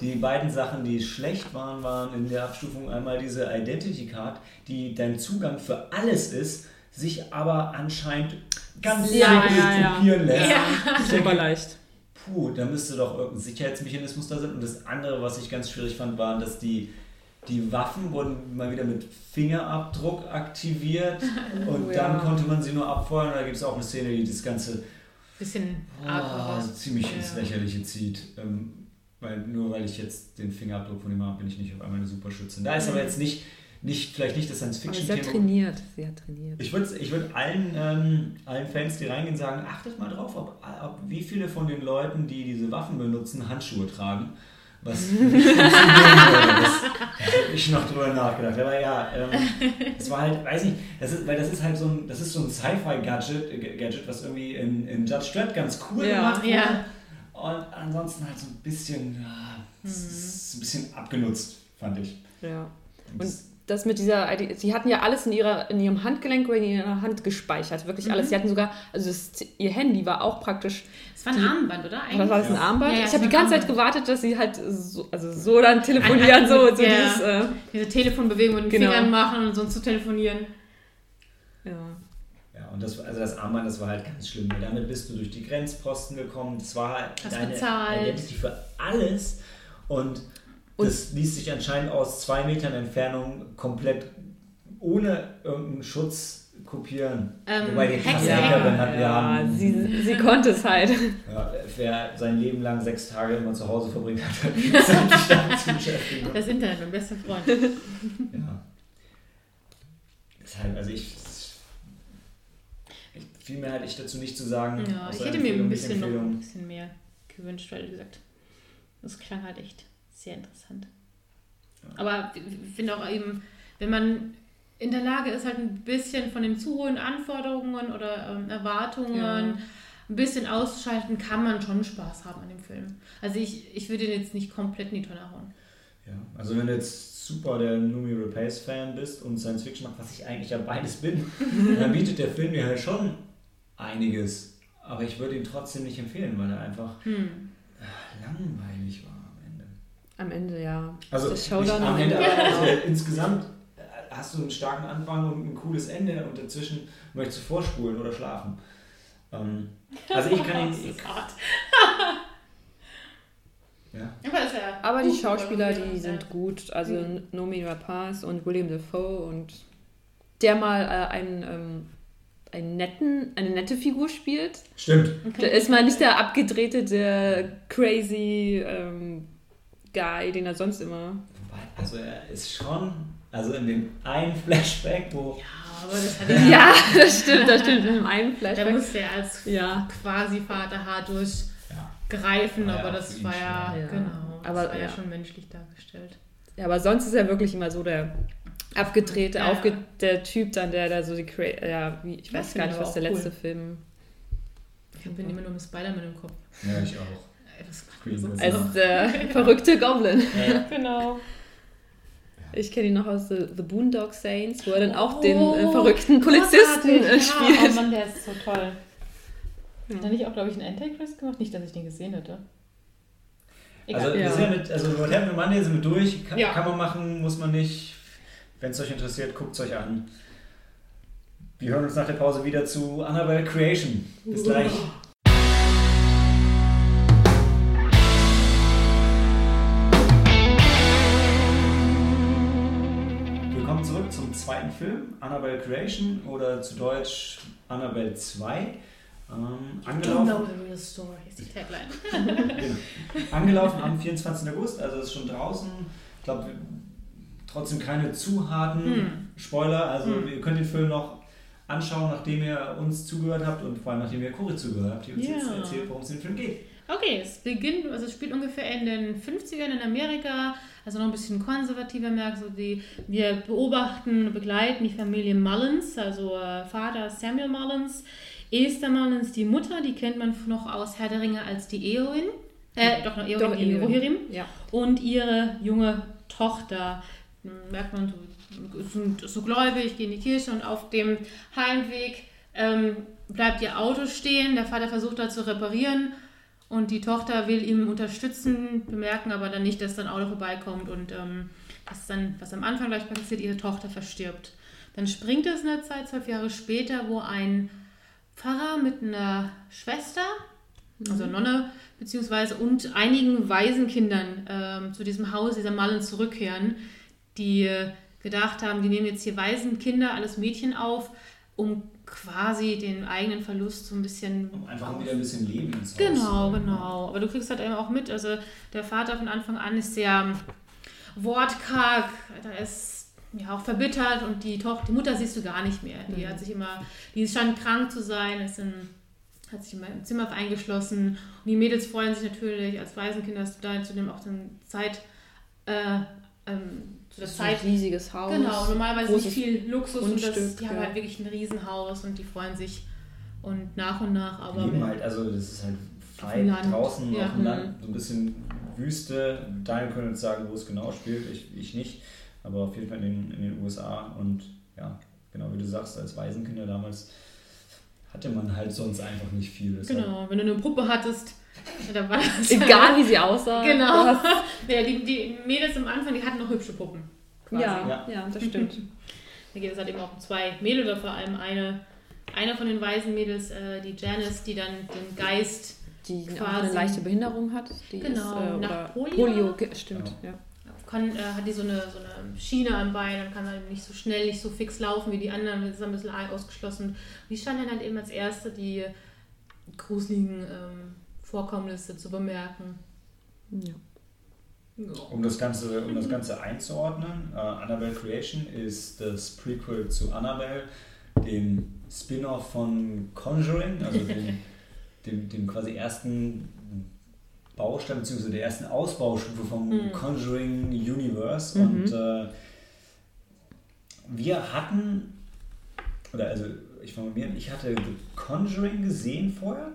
Die beiden Sachen, die schlecht waren, waren in der Abstufung einmal diese Identity Card, die dein Zugang für alles ist, sich aber anscheinend ganz Ja, simpel ja, ja. kopieren lässt. *laughs* Ja. Ich denke, Super leicht. Puh, da müsste doch irgendein Sicherheitsmechanismus da sein. Und das andere, was ich ganz schwierig fand, waren, dass die, die Waffen wurden mal wieder mit Fingerabdruck aktiviert *laughs* und Oh, dann ja. konnte man sie nur abfeuern. Da gibt es auch eine Szene, die das Ganze bisschen oh, ziemlich Ja. ins Lächerliche zieht. Ähm, weil nur weil ich jetzt den Fingerabdruck von ihm habe, bin ich nicht auf einmal eine Superschützin. Da ist aber jetzt nicht, nicht vielleicht nicht das Aber sie hat Science-Fiction-Thema. trainiert. Sie hat trainiert. Ich würde ich würd allen, ähm, allen Fans, die reingehen, sagen, achtet mal drauf, ob, ob wie viele von den Leuten, die diese Waffen benutzen, Handschuhe tragen. Was *laughs* nicht funktionieren würde. Das da hab ich noch drüber nachgedacht. Aber ja, ähm, es war halt, weiß nicht, das ist, weil das ist halt so ein, das ist so ein Sci-Fi-Gadget, äh, Gadget, was irgendwie in, in Judge Dredd ganz cool Ja. gemacht wurde. Ja. Und ansonsten halt so ein bisschen, ja, Mhm. ist ein bisschen abgenutzt, fand ich. Ja. Und Und das mit dieser, ID sie hatten ja alles in, ihrer, in ihrem Handgelenk oder in ihrer Hand gespeichert, wirklich alles. Sie hatten sogar, also das, ihr Handy war auch praktisch, Es war ein Armband, oder? was war das, ein. Armband? Ja, ja, ich habe die ein ganze Zeit Armband. gewartet, dass sie halt so, also so dann telefonieren, so, so Ja. dieses, äh, Diese Telefonbewegung mit den Genau. Fingern machen und sonst zu telefonieren. ja. Und das, also das Armband, das war halt ganz schlimm, weil damit bist du durch die Grenzposten gekommen. Das war halt Hast deine bezahlt. Identity für alles. Und Und- das ließ sich anscheinend aus zwei Metern Entfernung komplett ohne irgendeinen Schutz kopieren. Ähm, Wobei die Hackerin hat, ja, ja, sie, sie konnte es halt. ja, wer sein Leben lang sechs Tage immer zu Hause verbringt hat, *laughs* hat sich damit zu beschäftigen. Das Internet, mein bester Freund. Ja. Deshalb, also ich. Viel mehr hatte ich dazu nicht zu sagen. Ja, ich hätte mir ein bisschen noch ein bisschen mehr gewünscht, weil wie gesagt, das klang halt echt sehr interessant. Aber ich finde auch eben, wenn man in der Lage ist, halt ein bisschen von den zu hohen Anforderungen oder ähm, Erwartungen Ja. ein bisschen auszuschalten, kann man schon Spaß haben an dem Film. Also ich, ich würde ihn jetzt nicht komplett in die Tonne hauen. Ja, also wenn du jetzt super der Numi Rapace Fan bist und Science Fiction macht, was ich eigentlich ja beides bin, *laughs* dann bietet der Film mir halt schon einiges. Aber ich würde ihn trotzdem nicht empfehlen, weil er einfach Hm. langweilig war am Ende. Am Ende, ja. Also Das nicht Showdown am Ende, Ende. aber also *laughs* insgesamt äh, hast du einen starken Anfang und ein cooles Ende und dazwischen möchtest du vorspulen oder schlafen. Ähm, also ich kann ihn... *laughs* Das ist hart. *laughs* Ja. Aber ist ja Aber die Schauspieler, die ja. sind gut. Also Nomi Rapaz und William Dafoe und der mal äh, einen, ähm, einen netten, eine nette Figur spielt. Stimmt. Der ist mal nicht der abgedrehte, der crazy ähm, Guy, den er sonst immer. Wobei, also er ist schon... Also in dem einen Flashback, wo... Ja, aber das hat *laughs* er Ja, das stimmt, das stimmt. In einem Der Flashback. musste ja als Ja. quasi Vater hart durchgreifen, War ja aber das war ja. Ja. genau, das Aber war ja. ja. schon menschlich dargestellt. Ja, aber sonst ist er wirklich immer so der abgedrehte, Ja. aufge der Typ dann, der da so die cra ja, wie, ich Ja, weiß gar ich nicht, was der cool. letzte Film Ich bin immer nur mit Spider-Man im Kopf. Ja, ich auch. Noch? als der *laughs* *laughs* verrückte Goblin. Ja. *laughs* genau. Ich kenne ihn noch aus The, The Boondock Saints, wo er dann auch Oh, den äh, verrückten Polizisten äh, Ja, spielt. oh Mann, der ist so toll. Ja. Hat er nicht auch, glaube ich, einen Antichrist gemacht? Nicht, dass ich den gesehen hätte. Egal. Also, wir Ja. sind ja mit, also Rockhampton und Monday sind wir durch. Kann, Ja. kann man machen, muss man nicht. Wenn es euch interessiert, guckt es euch an. Wir hören uns nach der Pause wieder zu Annabelle Creation. Bis gleich. Willkommen zurück zum zweiten Film, Annabelle Creation oder zu Deutsch Annabelle 2. Ähm, angelaufen, story, ist die Tagline. *laughs* genau. angelaufen am 24. August, also ist schon draußen. Ich glaube, trotzdem keine zu harten Hm. Spoiler. Also Hm. ihr könnt den Film noch anschauen, nachdem ihr uns zugehört habt und vor allem nachdem ihr Cory zugehört habt, die uns Ja. jetzt erzählt, worum es in dem Film geht. Okay, es beginnt, also es spielt ungefähr in den 50ern in Amerika, also noch ein bisschen konservativer merkst du, die, wir beobachten, begleiten die Familie Mullins, also äh, Vater Samuel Mullins, Esther Mullins, die Mutter, die kennt man noch aus Herr der Ringe als die Eowyn, äh, doch noch Eowyn, Doch, die Eowyn. Rohirrim, Ja. und ihre junge Tochter. Hm, Merkt man, so, sind so gläubig, gehen in die Kirche und auf dem Heimweg ähm, bleibt ihr Auto stehen. Der Vater versucht da zu reparieren und die Tochter will ihm unterstützen, bemerken aber dann nicht, dass dann ein Auto vorbeikommt und ähm, was dann, was am Anfang gleich passiert, ihre Tochter verstirbt. Dann springt es in der Zeit, zwölf Jahre später, wo ein Pfarrer mit einer Schwester, also Nonne, beziehungsweise und einigen Waisenkindern ähm, zu diesem Haus dieser Mallen zurückkehren, die gedacht haben, die nehmen jetzt hier Waisenkinder, alles Mädchen auf, um quasi den eigenen Verlust so ein bisschen Um einfach wieder ein bisschen Leben ins Haus Genau, zu bringen. genau. Aber du kriegst halt eben auch mit, also der Vater von Anfang an ist sehr wortkarg, da ist ja auch verbittert und die Tochter, die Mutter siehst du gar nicht mehr. Die Mhm. hat sich immer, die scheint krank zu sein, ist in, hat sich immer im Zimmer eingeschlossen. Und die Mädels freuen sich natürlich als Waisenkinder, dass du da zu dem auch dann Zeit, äh, ähm, zu der Das ist ein Zeit riesiges Haus. Genau, normalerweise nicht viel Luxus und das, Grundstück, die haben ja. halt wirklich ein Riesenhaus und die freuen sich und nach und nach aber Wir leben halt, also das ist halt Land. draußen Ja. auf dem Land, so ein bisschen Wüste. Daniel könnte uns sagen, wo es genau spielt, ich, ich nicht, aber auf jeden Fall in den, in den USA und ja, genau wie du sagst, als Waisenkinder damals hatte man halt sonst einfach nicht viel. Deshalb- Genau, wenn du eine Puppe hattest. Egal wie sie aussah. Genau. *laughs* Ja, die, die Mädels am Anfang, die hatten noch hübsche Puppen. Quasi. Ja, Ja. ja, das stimmt. *laughs* Da geht es halt eben auch um zwei Mädels oder vor allem eine, eine von den weisen Mädels, äh, die Janice, die dann den Geist Die auch Quasi. eine leichte Behinderung hat. Die Genau, ist, äh, nach Polio? Polio, stimmt. Ja. kann, äh, hat die so eine, so eine Schiene am Bein und kann halt nicht so schnell, nicht so fix laufen wie die anderen, ist ein bisschen ausgeschlossen. Die stand dann halt eben als erste die gruseligen ähm, Vorkommnisse zu bemerken. Ja. Um das Ganze, um das Ganze einzuordnen, äh, Annabelle Creation ist das Prequel zu Annabelle, dem Spin-off von Conjuring, also *laughs* dem, dem, dem quasi ersten Baustein bzw. der ersten Ausbaustufe vom Mhm. Conjuring Universe. Mhm. Und äh, wir hatten, oder also ich fange mit mir an, ich hatte The Conjuring gesehen vorher,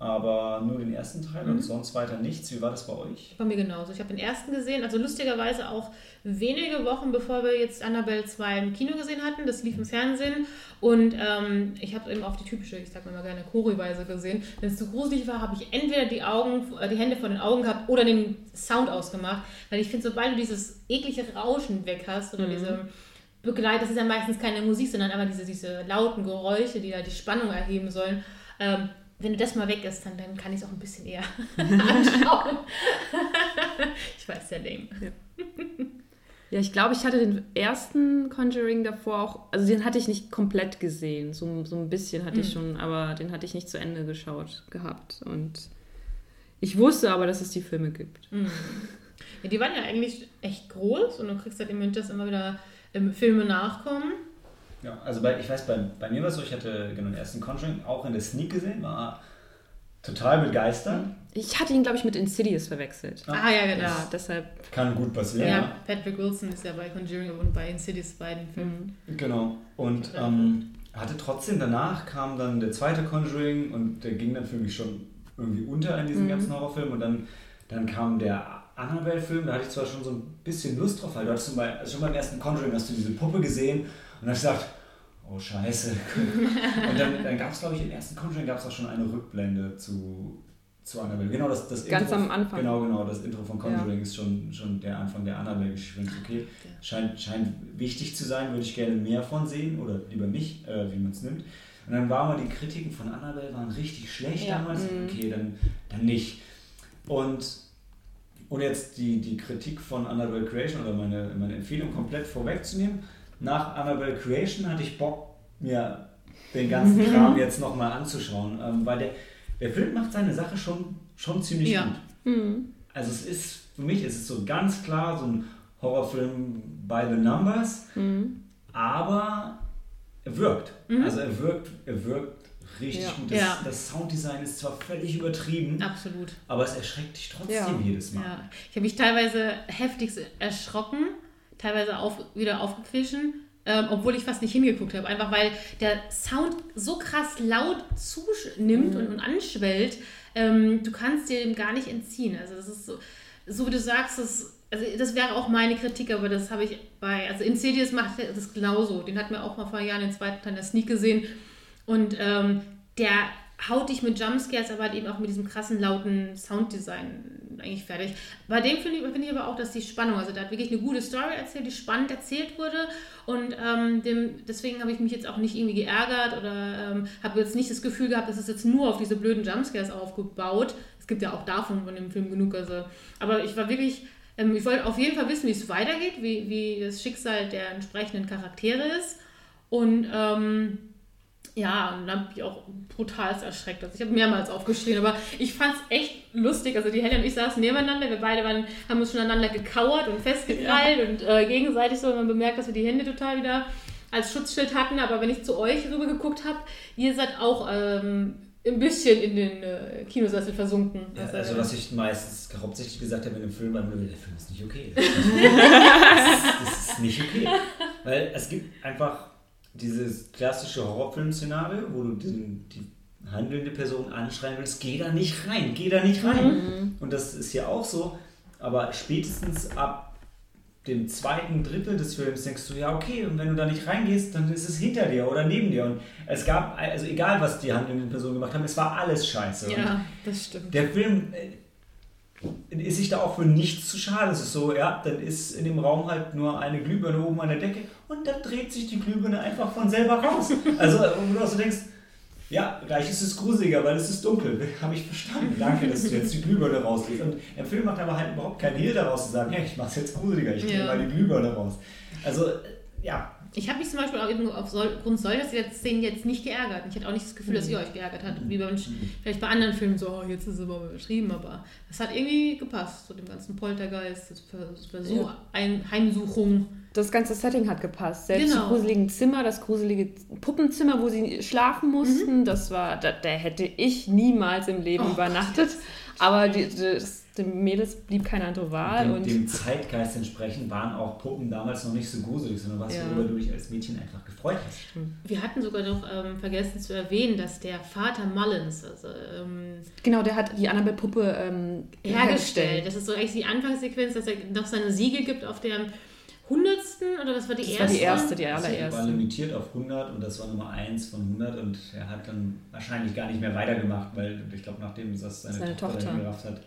aber nur den ersten Teil Mhm. und sonst weiter nichts. Wie war das bei euch? Bei mir genauso. Ich habe den ersten gesehen, also lustigerweise auch wenige Wochen bevor wir jetzt Annabelle 2 im Kino gesehen hatten. Das lief im Fernsehen und ähm, ich habe eben auf die typische, ich sag mal gerne Chorweise gesehen. Wenn es zu gruselig war, habe ich entweder die Augen, äh, die Hände vor den Augen gehabt oder den Sound ausgemacht, weil ich finde, sobald du dieses eklige Rauschen weg hast oder Mhm. diese Begleit, das ist ja meistens keine Musik, sondern einfach diese, diese lauten Geräusche, die da die Spannung erheben sollen. Ähm, wenn du das mal weg ist, dann, dann kann ich es auch ein bisschen eher *laughs* anschauen. *laughs* ich weiß, sehr lame. Ja, ich glaube, ich hatte den ersten Conjuring davor auch, also den hatte ich nicht komplett gesehen. So, so ein bisschen hatte ich Mhm. schon, aber den hatte ich nicht zu Ende geschaut gehabt. Und ich wusste aber, dass es die Filme gibt. Mhm. Ja, die waren ja eigentlich echt groß und du kriegst halt im dass immer wieder ähm, Filme nachkommen. Ja, also bei, ich weiß, bei, bei mir war es so, ich hatte genau den ersten Conjuring auch in der Sneak gesehen, war total begeistert. Ich hatte ihn, glaube ich, mit Insidious verwechselt. Ja. Ah, ja, genau. Ja, deshalb. Kann gut Ja, passieren. Patrick Wilson ist ja bei Conjuring und bei Insidious beiden Filmen. Mhm. Genau. Und ähm, hatte trotzdem danach kam dann der zweite Conjuring und der ging dann für mich schon irgendwie unter in diesem Mhm. ganzen Horrorfilm und dann, dann kam der Annabelle-Film, da hatte ich zwar schon so ein bisschen Lust drauf, weil du hattest zum Beispiel, also schon beim ersten Conjuring hast du diese Puppe gesehen und dann hast du gesagt, oh scheiße. *laughs* und dann, dann gab es, glaube ich, im ersten Conjuring gab es auch schon eine Rückblende zu, zu Annabelle. Genau, das, das Ganz Intro, am Anfang. Genau, genau, das Intro von Conjuring ist schon, schon der Anfang der Annabelle-Geschichte. Okay, scheint, scheint wichtig zu sein, würde ich gerne mehr von sehen oder lieber nicht, äh, wie man es nimmt. Und dann waren mal die Kritiken von Annabelle waren richtig schlecht Ja. damals. Mhm. Okay, dann, dann nicht. Und, und jetzt die, die Kritik von Annabelle Creation oder meine, meine Empfehlung komplett vorwegzunehmen. Nach Annabelle Creation hatte ich Bock, mir den ganzen Kram jetzt nochmal anzuschauen, ähm, weil der, der Film macht seine Sache schon, schon ziemlich Ja. gut. Mhm. Also es ist, für mich ist es so ganz klar so ein Horrorfilm by the numbers, Mhm. aber er wirkt. Mhm. Also er wirkt, er wirkt richtig Ja. gut. Das, Ja. das Sounddesign ist zwar völlig übertrieben, Absolut. aber es erschreckt dich trotzdem Ja. jedes Mal. Ja. Ich habe mich teilweise heftig erschrocken, teilweise auf, wieder aufgequischen, ähm, obwohl ich fast nicht hingeguckt habe. Einfach weil der Sound so krass laut zunimmt und, und anschwellt, ähm, du kannst dir dem gar nicht entziehen. Also das ist so, so wie du sagst, das, also das wäre auch meine Kritik, aber das habe ich bei, also Insidious macht das genauso. Den hatten wir auch mal vor Jahren den zweiten Teil der Sneak gesehen und ähm, der haut dich mit Jumpscares, aber halt eben auch mit diesem krassen, lauten Sounddesign eigentlich fertig. Bei dem finde ich, finde ich aber auch, dass die Spannung, also der hat wirklich eine gute Story erzählt, die spannend erzählt wurde und ähm, dem, deswegen habe ich mich jetzt auch nicht irgendwie geärgert oder ähm, habe jetzt nicht das Gefühl gehabt, dass es jetzt nur auf diese blöden Jumpscares aufgebaut. Es gibt ja auch davon von dem Film genug, also, aber ich war wirklich, ähm, ich wollte auf jeden Fall wissen, wie es weitergeht, wie, wie das Schicksal der entsprechenden Charaktere ist und ähm, ja, und dann bin ich auch brutal erschreckt. Also ich habe mehrmals aufgeschrien, aber ich fand es echt lustig. Also die Helle und ich saßen nebeneinander, wir beide waren, haben uns schon aneinander gekauert und festgekrallt und äh, gegenseitig so, und man bemerkt, dass wir die Hände total wieder als Schutzschild hatten. Aber wenn ich zu euch rüber geguckt habe, ihr seid auch ähm, ein bisschen in den äh, Kinosessel versunken. Ja, Also, also was ich meistens hauptsächlich gesagt habe in dem Film, war der Film ist nicht okay. *laughs* Das ist, das ist nicht okay. Weil es gibt einfach dieses klassische Horrorfilm-Szenario, wo du den, die handelnde Person anschreien willst, geh da nicht rein, geh da nicht rein. Und das ist ja auch so, aber spätestens ab dem zweiten Drittel des Films denkst du, ja okay, und wenn du da nicht reingehst, dann ist es hinter dir oder neben dir. Und es gab, also egal was die handelnden Personen gemacht haben, es war alles scheiße. Und ja, das stimmt. der Film äh, ist sich da auch für nichts zu schade. Es ist so, ja, dann ist in dem Raum halt nur eine Glühbirne oben an der Decke und dann dreht sich die Glühbirne einfach von selber raus. Also, wo du auch so denkst, ja, gleich ist es gruseliger, weil es ist dunkel. *laughs* Habe ich verstanden. Danke, dass du jetzt die Glühbirne rausdrehst. Und der Film macht aber halt überhaupt keinen Hehl daraus zu sagen, ja, ich mache es jetzt gruseliger, ich drehe Ja. mal die Glühbirne raus. Also, ja, Ich habe mich zum Beispiel auch eben aufgrund solcher Szenen jetzt nicht geärgert. Ich hatte auch nicht das Gefühl, dass ihr euch geärgert habt. Wie bei, vielleicht bei anderen Filmen so, oh, jetzt ist es aber übertrieben, aber es hat irgendwie gepasst, so dem ganzen Poltergeist, das Ver- das Versuch, Ja. ein Heimsuchung. Das ganze Setting hat gepasst. Selbst Genau. die gruseligen Zimmer, das gruselige Puppenzimmer, wo sie schlafen mussten, das war, da, da hätte ich niemals im Leben Oh übernachtet. Aber die, das, den Mädels blieb keine andere Wahl. dem, Und dem Zeitgeist entsprechend waren auch Puppen damals noch nicht so gruselig, sondern was, Ja. worüber du dich als Mädchen einfach gefreut hast. Wir hatten sogar noch ähm, vergessen zu erwähnen, dass der Vater Mullins, also ähm, genau, der hat die Annabelle-Puppe ähm, hergestellt. Das ist so eigentlich die Anfangssequenz, dass er noch seine Siegel gibt auf der hundertsten oder was war die Das erste? war die erste, die Also, er war allererste. limitiert auf 100 und das war Nummer 1 von 100 und er hat dann wahrscheinlich gar nicht mehr weitergemacht, weil ich glaube, nachdem das seine, Seine Tochter, Tochter. gerafft hat,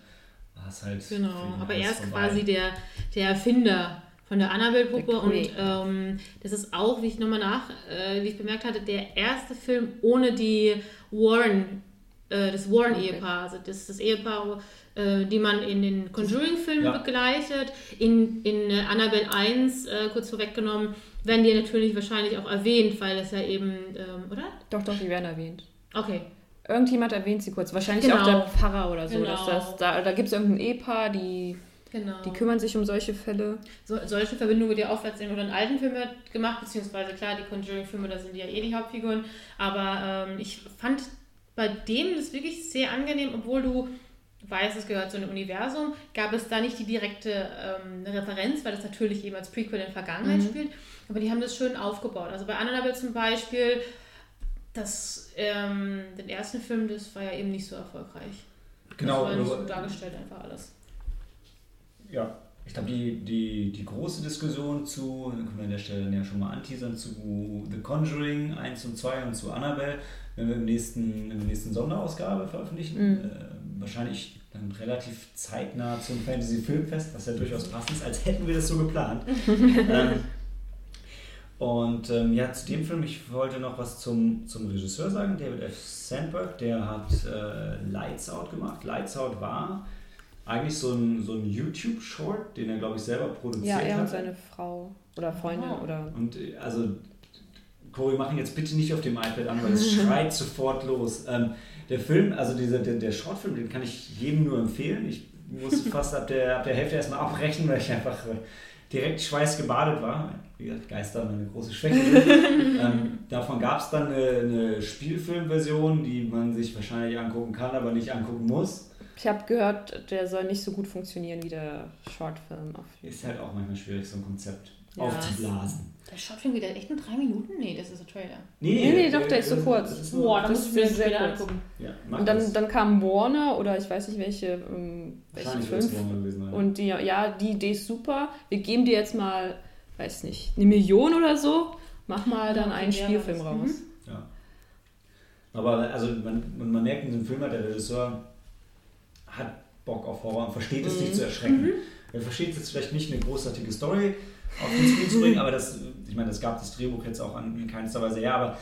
war es halt. Genau, aber er ist vorbei. quasi der, der Erfinder von der Annabelle-Puppe und ähm, das ist auch, wie ich nochmal nach, äh, wie ich bemerkt hatte, der erste Film ohne die Warren, äh, das Warren-Ehepaar, also das, das Ehepaar, äh, die man in den Conjuring-Filmen Ja. begleitet, in, in äh, Annabelle 1, äh, kurz vorweggenommen, werden die natürlich wahrscheinlich auch erwähnt, weil das ja eben, ähm, oder? Doch, doch, die werden erwähnt. Okay, Irgendjemand erwähnt sie kurz. Wahrscheinlich Genau. auch der Pfarrer oder so. Genau. Dass das, da da gibt es irgendein Ehepaar, die, genau. die kümmern sich um solche Fälle. so, solche Verbindungen wird ja oft als in oder in alten Filmen gemacht, beziehungsweise klar, die Conjuring-Filme, da sind ja eh die Hauptfiguren. Aber ähm, ich fand bei dem das wirklich sehr angenehm, obwohl du weißt, es gehört zu einem Universum, gab es da nicht die direkte ähm, Referenz, weil das natürlich eben als Prequel in der Vergangenheit Mhm. spielt. Aber die haben das schön aufgebaut. Also bei Annabelle zum Beispiel, das, ähm, den ersten Film, das war ja eben nicht so erfolgreich. Genau, Das war nicht nur- so dargestellt einfach alles. ja, ich glaube, die, die, die große Diskussion zu, dann können wir an der Stelle dann ja schon mal anteasern, zu The Conjuring 1 und 2 und zu Annabelle, wenn wir im nächsten, in der nächsten Sonderausgabe veröffentlichen. Mhm. Äh, wahrscheinlich dann relativ zeitnah zum Fantasy-Filmfest, was ja durchaus passend ist, als hätten wir das so geplant. *laughs* ähm, und ähm, ja, zu dem Film, ich wollte noch was zum, zum Regisseur sagen, David F. Sandberg, der hat äh, Lights Out gemacht. Lights Out war eigentlich so ein, so ein YouTube-Short, den er, glaube ich, selber produziert Ja, er hat. und seine Frau oder Freundin Oh. oder. Und äh, also, Cory, machen jetzt bitte nicht auf dem iPad an, weil es *laughs* schreit sofort los. Ähm, der Film, also dieser, der, der Shortfilm, den kann ich jedem nur empfehlen. Ich musste *laughs* fast ab der, ab der Hälfte erstmal abbrechen, weil ich einfach äh, direkt schweißgebadet war. Wie gesagt, Geister meine große Schwäche. *laughs* ähm, davon gab es dann eine, eine Spielfilmversion, die man sich wahrscheinlich angucken kann, aber nicht angucken muss. Ich habe gehört, der soll nicht so gut funktionieren wie der Shortfilm. Auf Ist halt auch manchmal schwierig, so ein Konzept Ja. aufzublasen. Der Shotfilm geht echt nur drei Minuten? Nee, das ist der Trailer. Nee, nee, doch, der ist so äh, kurz. das ist Boah, da das muss ich ist mir den sehr kurz. angucken. Ja, Und dann, das. dann kam Warner oder ich weiß nicht welche, ähm, welche Warner gewesen. Und die, ja, die Idee ist super. Wir geben dir jetzt mal, weiß nicht, eine Million oder so. Mach mal dann Okay, einen ja, Spielfilm das- raus. Ja. Aber also man, man merkt in diesem Film, halt, der Regisseur hat Bock auf Horror und versteht es, dich zu erschrecken. Er versteht jetzt vielleicht nicht eine großartige Story auf den Screen zu bringen, *laughs* aber das, ich meine, das gab das Drehbuch jetzt auch an, in keinster Weise her, aber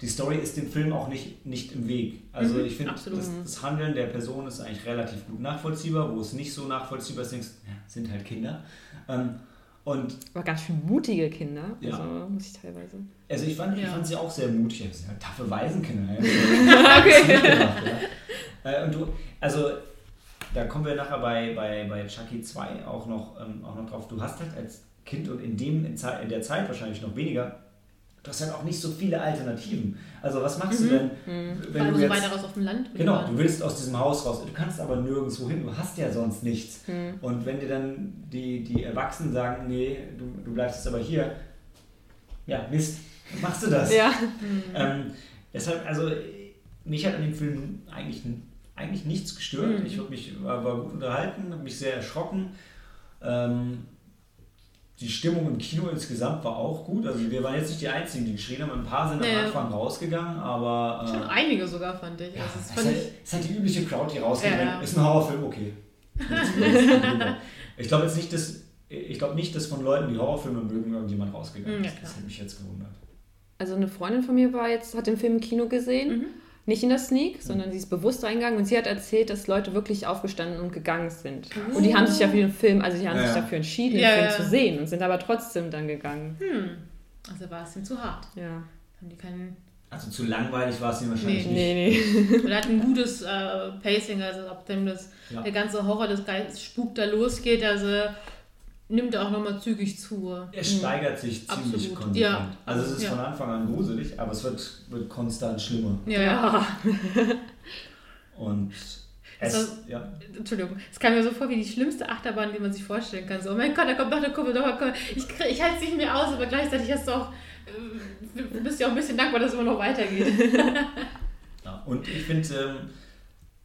die Story ist dem Film auch nicht, nicht im Weg. Also Mhm, ich finde, absolut. das, das Handeln der Person ist eigentlich relativ gut nachvollziehbar, wo es nicht so nachvollziehbar ist, denkst, ja, sind halt Kinder. Ähm, und Aber ganz schön mutige Kinder. Ja. Also muss ich teilweise. also ich fand, ich Ja. fand sie auch sehr mutig. Das sind halt taffe Waisenkinder. Ja. *laughs* okay. Äh, und du, also da kommen wir nachher bei, bei, bei Chucky 2 auch noch, ähm, auch noch drauf. Du hast halt als Kind und in, dem, in der Zeit wahrscheinlich noch weniger, du hast halt auch nicht so viele Alternativen. Also was machst du denn, Vor wenn allem du so jetzt... weiter raus auf dem Land. Genau, du willst aus diesem Haus raus. Du kannst aber nirgendwo hin, du hast ja sonst nichts. Hm. Und wenn dir dann die, die Erwachsenen sagen, nee, du, du bleibst jetzt aber hier, ja, Mist, machst du das? Ja. *laughs* Ähm, deshalb, also mich hat an dem Film eigentlich, eigentlich nichts gestört. Mhm. Ich mich, war, war gut unterhalten, habe mich sehr erschrocken. Ähm, die Stimmung im Kino insgesamt war auch gut. Also wir waren jetzt nicht die Einzigen, die geschrien haben. Ein paar sind Nee. am Anfang rausgegangen, aber... Schon Äh, einige sogar, fand ich. ja, Also, es das ist, fand halt, ich ist halt die übliche Crowd, die rausgeht. Ja, ja. Ist ein Horrorfilm, okay. *laughs* ich glaube jetzt nicht, dass... Ich glaube nicht, dass von Leuten, die Horrorfilme mögen, irgendjemand rausgegangen Mhm, ja, ist. Das hätte mich jetzt gewundert. Also eine Freundin von mir war jetzt, hat den Film im Kino gesehen. Mhm. Nicht in der Sneak, sondern sie ist bewusst reingegangen und sie hat erzählt, dass Leute wirklich aufgestanden und gegangen sind. Und die haben sich ja für den Film, also die haben Ja, sich dafür entschieden, den Ja, Film ja. zu sehen und sind aber trotzdem dann gegangen. Hm. Also war es ihm zu hart. Ja. Haben die keinen. Also zu langweilig war es ihm wahrscheinlich nicht. Nee, nee. *laughs* Oder hat ein gutes äh, Pacing, also ab dem das, Ja. der ganze Horror des Geistes Spuk da losgeht, also nimmt er auch nochmal zügig zu. Er steigert sich ziemlich Absolut. konsequent. Ja. Also es ist Ja. von Anfang an gruselig, aber es wird, wird konstant schlimmer. Ja, ja. Und es, Also- ja, Entschuldigung, es kam mir so vor wie die schlimmste Achterbahn, die man sich vorstellen kann. So, oh mein Gott, da kommt noch eine Kuppel, noch eine Ich, krieg- ich halte es nicht mehr aus, aber gleichzeitig hast du auch, äh, bist ja auch ein bisschen dankbar, dass es immer noch weitergeht. *laughs* ja. Und ich finde, ähm,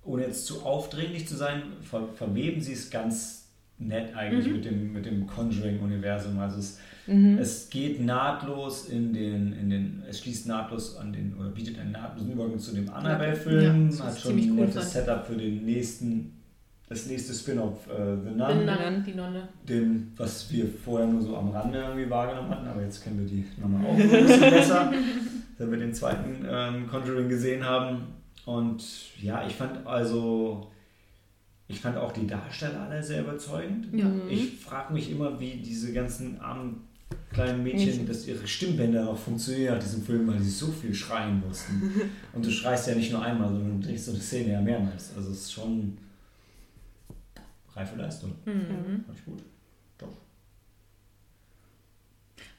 ohne jetzt zu aufdringlich zu sein, ver verweben sie es ganz nett eigentlich Mhm. mit dem, mit dem Conjuring-Universum. Also es, Mhm. es geht nahtlos in den, in den, es schließt nahtlos an den, oder bietet einen nahtlosen Übergang zu dem Annabelle-Film, Ja, hat schon ein cool, nettes fand. Setup für den nächsten, das nächste Spin-off, äh, The Nun. Nun. die Nonne. den, was wir vorher nur so am Rande irgendwie wahrgenommen hatten, aber jetzt kennen wir die Nummer auch ein bisschen *laughs* besser, wenn wir den zweiten ähm, Conjuring gesehen haben. Und ja, ich fand also, ich fand auch die Darsteller alle sehr überzeugend. Ja. Ich frage mich immer, wie diese ganzen armen kleinen Mädchen, Mädchen. dass ihre Stimmbänder noch funktionieren nach diesem Film, weil sie so viel schreien mussten. *laughs* Und du schreist ja nicht nur einmal, sondern du drehst so eine Szene ja mehrmals. Also es ist schon reife Leistung. Mhm. Fand ich gut. Doch.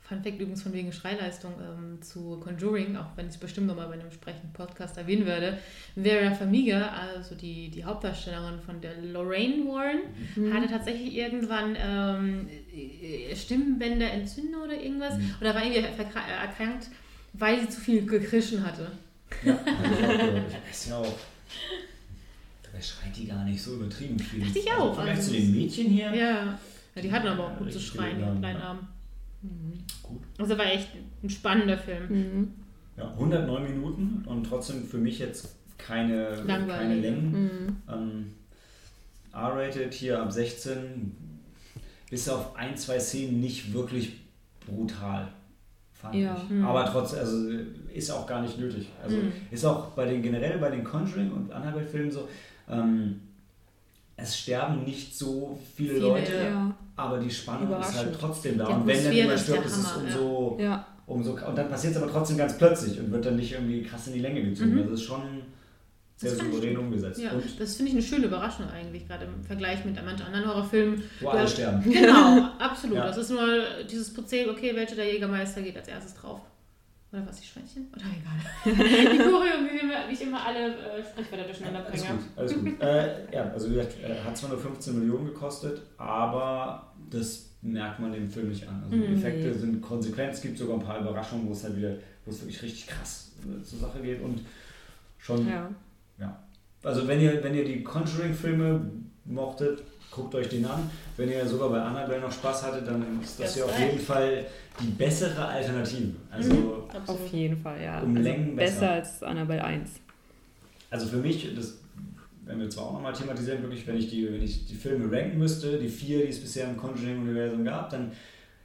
Fun Fact übrigens von wegen Schreileistung ähm, zu Conjuring, auch wenn ich es bestimmt nochmal bei einem entsprechenden Podcast erwähnen werde. Vera Farmiga, also die, die Hauptdarstellerin von der Lorraine Warren, Mhm. hatte tatsächlich irgendwann ähm, äh, Stimmbänderentzündung oder irgendwas. Mhm. Oder war irgendwie erkrankt, weil sie zu viel gekrischen hatte. Ja, *laughs* ich ist ja auch dabei schreit die gar nicht so übertrieben viel. Dachte ich Also auch, Vergleich also zu den Mädchen hier. Ja. ja, die hatten aber auch gut zu schreien, die kleinen ja. Gut. Also war echt ein spannender Film. Mhm. Ja, 109 Minuten und trotzdem für mich jetzt keine, Langweilig. keine Längen. Mhm. Ähm, R-rated hier ab 16, bis auf ein, zwei Szenen nicht wirklich brutal, fand Ja. ich. Mhm. Aber trotzdem, also ist auch gar nicht nötig. Also Mhm. ist auch bei den generell bei den Conjuring und Annabelle-Filmen so, ähm, es sterben nicht so viele, Viele, Leute, Ja. aber die Spannung ist halt trotzdem da. Die und wenn dann jemand stirbt, ist es Hammer, umso, Ja. umso und dann passiert es aber trotzdem ganz plötzlich und wird dann nicht irgendwie krass in die Länge gezogen. Mhm. Also es ist schon sehr Das souverän umgesetzt. Ja, das finde ich eine schöne Überraschung eigentlich, gerade im Vergleich mit manchen anderen Horrorfilmen. wo alle sterben. Genau, *laughs* absolut. Ja. Das ist nur dieses Prozedere, okay, welcher der Jägermeister geht als erstes drauf. Oder was, die Schweinchen? Oder *laughs* egal. die Choreo, wie, wir- wie ich immer alle äh, Sprichwörter durcheinander Alles bringe. gut, alles gut. äh, ja, also wie gesagt, äh, hat zwar nur 15 Millionen gekostet, aber das merkt man dem Film nicht an. Also die Mhm. Effekte sind konsequent, es gibt sogar ein paar Überraschungen, wo es halt wieder, wo es wirklich richtig krass äh, zur Sache geht und schon, ja. also wenn ihr, wenn ihr die Conjuring-Filme mochtet, guckt euch den an. Wenn ihr sogar bei Annabelle noch Spaß hattet, dann ist das Das hier auf jeden Fall die bessere Alternative. Also, Mhm. Auf jeden Fall, ja. Um also Längen besser. besser. als Annabelle 1. Also für mich, das werden wir zwar auch nochmal thematisieren, wirklich, wenn ich, die, wenn ich die Filme ranken müsste, die vier, die es bisher im Conjuring-Universum gab, dann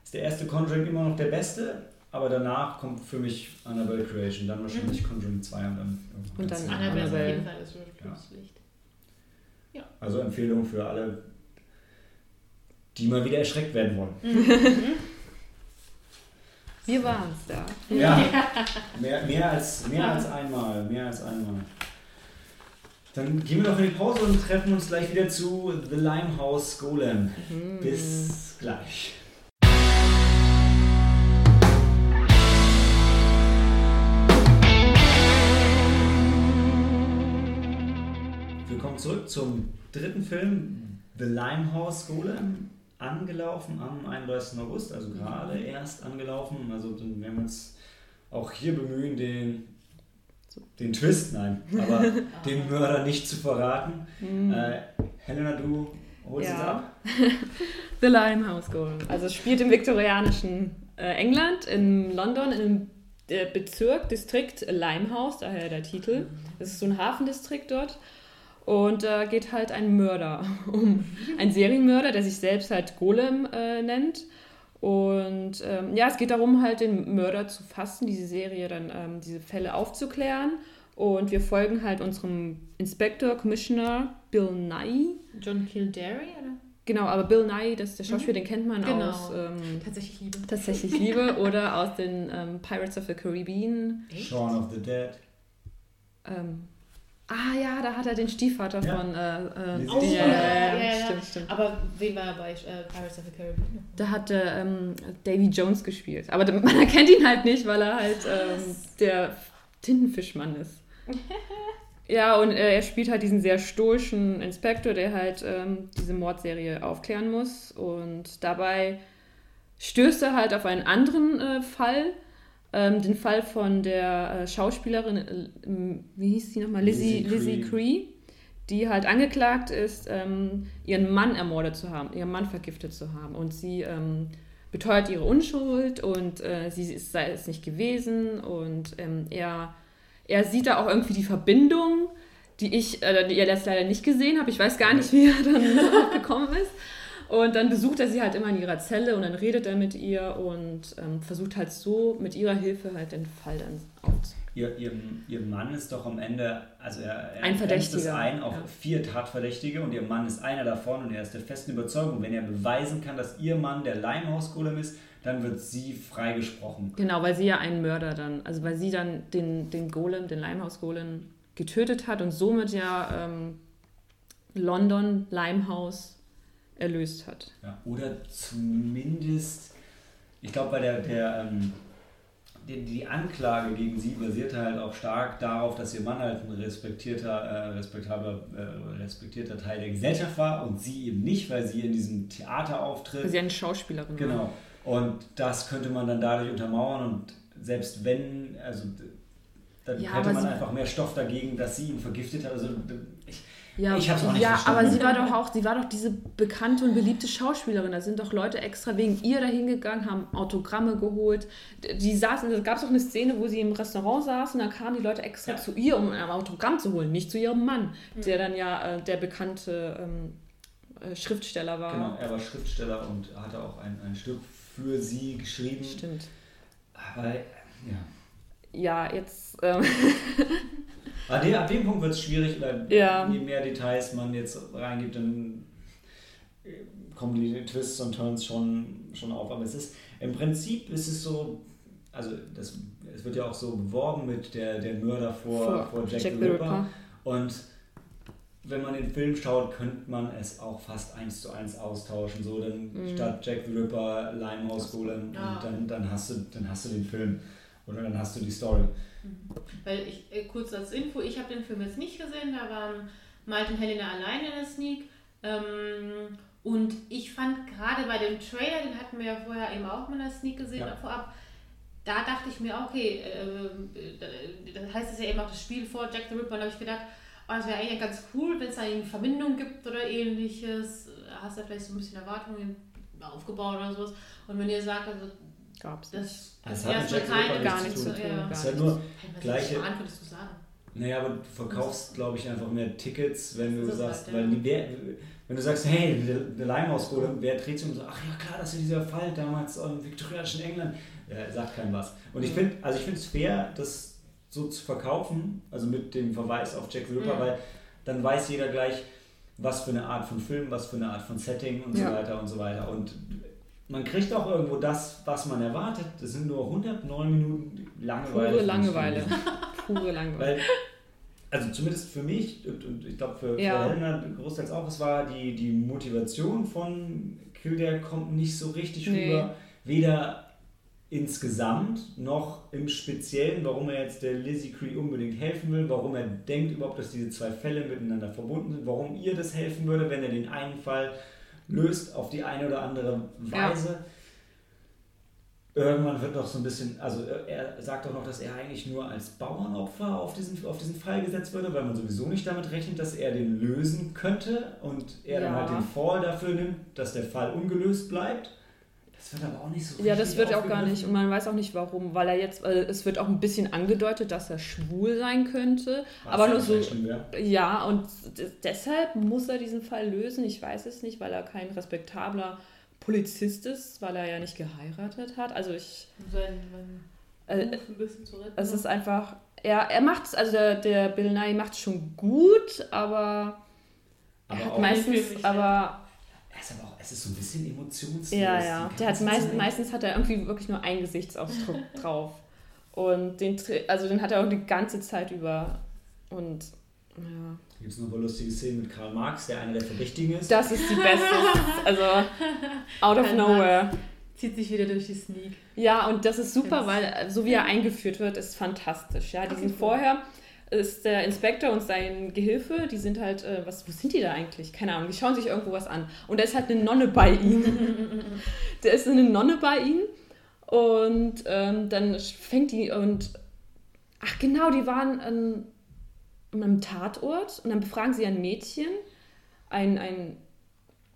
ist der erste Conjuring immer noch der beste, aber danach kommt für mich Annabelle Creation, dann wahrscheinlich Conjuring 2 und dann Und ganz dann Annabelle ist auf jeden Fall das Schlusslicht. Also Empfehlung für alle, die mal wieder erschreckt werden wollen. *laughs* Wir waren es da. Ja, *laughs* mehr, mehr, als, mehr als einmal, mehr als einmal. Dann gehen wir noch in die Pause und treffen uns gleich wieder zu The Limehouse Golem. Mhm. Bis gleich. Willkommen zurück zum dritten Film, The Limehouse Golem, angelaufen am 31. August, also gerade erst angelaufen. Also dann werden wir uns auch hier bemühen, den, den Twist, nein, aber *laughs* den Mörder nicht zu verraten. Mhm. Äh, Helena, du holst Ja. es ab. *laughs* The Limehouse Golem. Also es spielt im viktorianischen äh, England, in London, im äh, Bezirk, Distrikt Limehouse, daher der Titel. Es ist so ein Hafendistrikt dort. Und da geht halt ein Mörder *laughs* um. Ein Serienmörder, der sich selbst halt Golem äh, nennt. Und ähm, ja, es geht darum, halt den Mörder zu fassen, diese Serie dann, ähm, diese Fälle aufzuklären. Und wir folgen halt unserem Inspektor, Commissioner Bill Nye. John Kildare, oder? Genau, aber Bill Nye, das ist der Schauspieler, den kennt man Genau. aus ähm, Tatsächlich Liebe. Tatsächlich Liebe *laughs* oder aus den ähm, Pirates of the Caribbean. Echt? Shaun of the Dead. Ähm, ah ja, da hat er den Stiefvater Ja. von. Äh, äh, Oh, ja, ja, ja, ja. Stimmt, stimmt. Aber wen war er bei äh, Pirates of the Caribbean? Da hat er ähm, Davy Jones gespielt. Aber *laughs* man erkennt ihn halt nicht, weil er halt ähm, der Tintenfischmann ist. *laughs* Ja, und äh, er spielt halt diesen sehr stoischen Inspektor, der halt ähm, diese Mordserie aufklären muss. Und dabei stößt er halt auf einen anderen äh, Fall. Ähm, den Fall von der äh, Schauspielerin, äh, wie hieß sie nochmal? Lizzie, Lizzie Lizzie Cree, die halt angeklagt ist, ähm, ihren Mann ermordet zu haben, ihren Mann vergiftet zu haben. Und sie ähm, beteuert ihre Unschuld und äh, sie ist, sei es nicht gewesen. Und ähm, er, er sieht da auch irgendwie die Verbindung, die ich äh, die er jetzt leider nicht gesehen habe. Ich weiß gar nicht, wie er dann *laughs* gekommen ist. Und dann besucht er sie halt immer in ihrer Zelle und dann redet er mit ihr und ähm, versucht halt so mit ihrer Hilfe halt den Fall dann aufzunehmen. Ihr, ihr, ihr Mann ist doch am Ende, also er, er Ein es ein auf ja. vier Tatverdächtige und ihr Mann ist einer davon und er ist der festen Überzeugung, wenn er beweisen kann, dass ihr Mann der Limehouse-Golem ist, dann wird sie freigesprochen. Genau, weil sie ja einen Mörder dann, also weil sie dann den, den Golem, den Limehouse-Golem getötet hat und somit ja ähm, London, Limehouse erlöst hat. Ja, oder zumindest, ich glaube, bei der, der ähm, die, die Anklage gegen sie basierte halt auch stark darauf, dass ihr Mann halt ein respektierter, äh, respektabler, äh, respektierter Teil der Gesellschaft war und sie eben nicht, weil sie in diesem Theater auftritt. Weil sie eine Schauspielerin war. Genau. Und das könnte man dann dadurch untermauern und selbst wenn, also dann Ja, hätte man einfach mehr Stoff dagegen, dass sie ihn vergiftet hat. Also ich, Ja, Ich hab's auch nicht ja verstanden. aber sie war doch auch, sie war doch diese bekannte und beliebte Schauspielerin. Da sind doch Leute extra wegen ihr dahin gegangen, haben Autogramme geholt. Die saßen, da gab es doch eine Szene, wo sie im Restaurant saß und dann kamen die Leute extra Ja. zu ihr, um ein Autogramm zu holen, nicht zu ihrem Mann, der dann ja äh, der bekannte ähm, äh, Schriftsteller war. Genau, er war Schriftsteller und hatte auch ein, ein Stück für sie geschrieben. Stimmt. Aber ja. Ja, jetzt. Ähm, *laughs* Aber de, ab dem Punkt wird es schwierig, weil Ja. je mehr Details man jetzt reingibt, dann äh, kommen die Twists und Turns schon, schon auf. Aber es ist im Prinzip ist es so, also das, es wird ja auch so beworben mit der, der Mörder vor, vor, Jack, the Ripper. Und wenn man den Film schaut, könnte man es auch fast eins zu eins austauschen. So, dann Mhm. statt Jack the Ripper, Limehouse Golem Ah. und dann, dann, hast du, dann hast du den Film. Oder dann hast du die Story. Weil ich, äh, kurz als Info, ich habe den Film jetzt nicht gesehen, da waren Malte und Helena alleine in der Sneak. Ähm, und ich fand gerade bei dem Trailer, den hatten wir ja vorher eben auch mal in der Sneak gesehen, Ja. vorab, da dachte ich mir, okay, äh, da heißt es ja eben auch das Spiel vor Jack the Ripper, und da habe ich gedacht, oh, das wäre eigentlich ganz cool, wenn es da eine Verbindung gibt oder ähnliches. Hast du da vielleicht so ein bisschen Erwartungen aufgebaut oder sowas. Und wenn ihr sagt, also Gab's. das Das das hat erstmal Jack the Ripper keine gar nichts zu tun. Ja. Es ist halt nur Gleiche- würdest du sagen? Naja, aber du verkaufst, glaube ich, einfach mehr Tickets, wenn du sagst, halt, weil ja. die, wer, wenn du sagst, hey, der, der Limehouse wer dreht sich um und sagt, ach ja klar, das ist ja dieser Fall damals im viktorianischen England. Ja, sagt keinem was. Und ich Mhm. finde, also ich finde es fair, das so zu verkaufen, also mit dem Verweis auf Jack the Ripper, Mhm. weil dann weiß jeder gleich, was für eine Art von Film, was für eine Art von Setting und so Ja. weiter und so weiter. Und man kriegt auch irgendwo das, was man erwartet. Das sind nur 109 Minuten Langeweile. Pure Langeweile. *laughs* Pure Langeweile. Weil, also zumindest für mich und, und ich glaube für, Ja. für Helena großteils auch, es war die, die Motivation von Kildare kommt nicht so richtig Nee. rüber. Weder insgesamt noch im Speziellen, warum er jetzt der Lizzie Cree unbedingt helfen will, warum er denkt überhaupt, dass diese zwei Fälle miteinander verbunden sind, warum ihr das helfen würde, wenn er den einen Fall löst auf die eine oder andere Ja. Weise. Irgendwann wird noch so ein bisschen, also er sagt auch noch, dass er eigentlich nur als Bauernopfer auf diesen, auf diesen Fall gesetzt würde, weil man sowieso nicht damit rechnet, dass er den lösen könnte und er dann Ja. halt den Fall dafür nimmt, dass der Fall ungelöst bleibt. Das wird aber auch nicht so Ja, das wird auch gar nicht. Und man weiß auch nicht warum, weil er jetzt, äh, es wird auch ein bisschen angedeutet, dass er schwul sein könnte. Was aber ja nur so, ja, und deshalb muss er diesen Fall lösen. Ich weiß es nicht, weil er kein respektabler Polizist ist, weil er ja nicht geheiratet hat. Also ich, Sein, sein äh, ein bisschen zu retten. es ist einfach, er, er macht es, also der, der Bill Nye macht es schon gut, aber er Aber hat auch, meistens, aber er ist aber auch, es ist so ein bisschen emotionslos. Ja, ja. Der hat meist, meistens hat er irgendwie wirklich nur einen Gesichtsausdruck *laughs* drauf. Und den, also den hat er auch die ganze Zeit über. Und ja. Gibt es noch mal lustige Szenen mit Karl Marx, der einer der Verdächtigen ist? Das ist die beste. Also out of Kein nowhere. Zieht sich wieder durch die Sneak. Ja, und das ist super, weil so wie er eingeführt wird, ist fantastisch. Ja, die sind cool. vorher ist der Inspektor und sein Gehilfe, die sind halt, äh, was, wo sind die da eigentlich? Keine Ahnung, die schauen sich irgendwo was an. Und da ist halt eine Nonne bei ihnen. *laughs* da ist eine Nonne bei ihnen und ähm, dann fängt die und, ach genau, die waren an, an einem Tatort und dann befragen sie ein Mädchen, ein, ein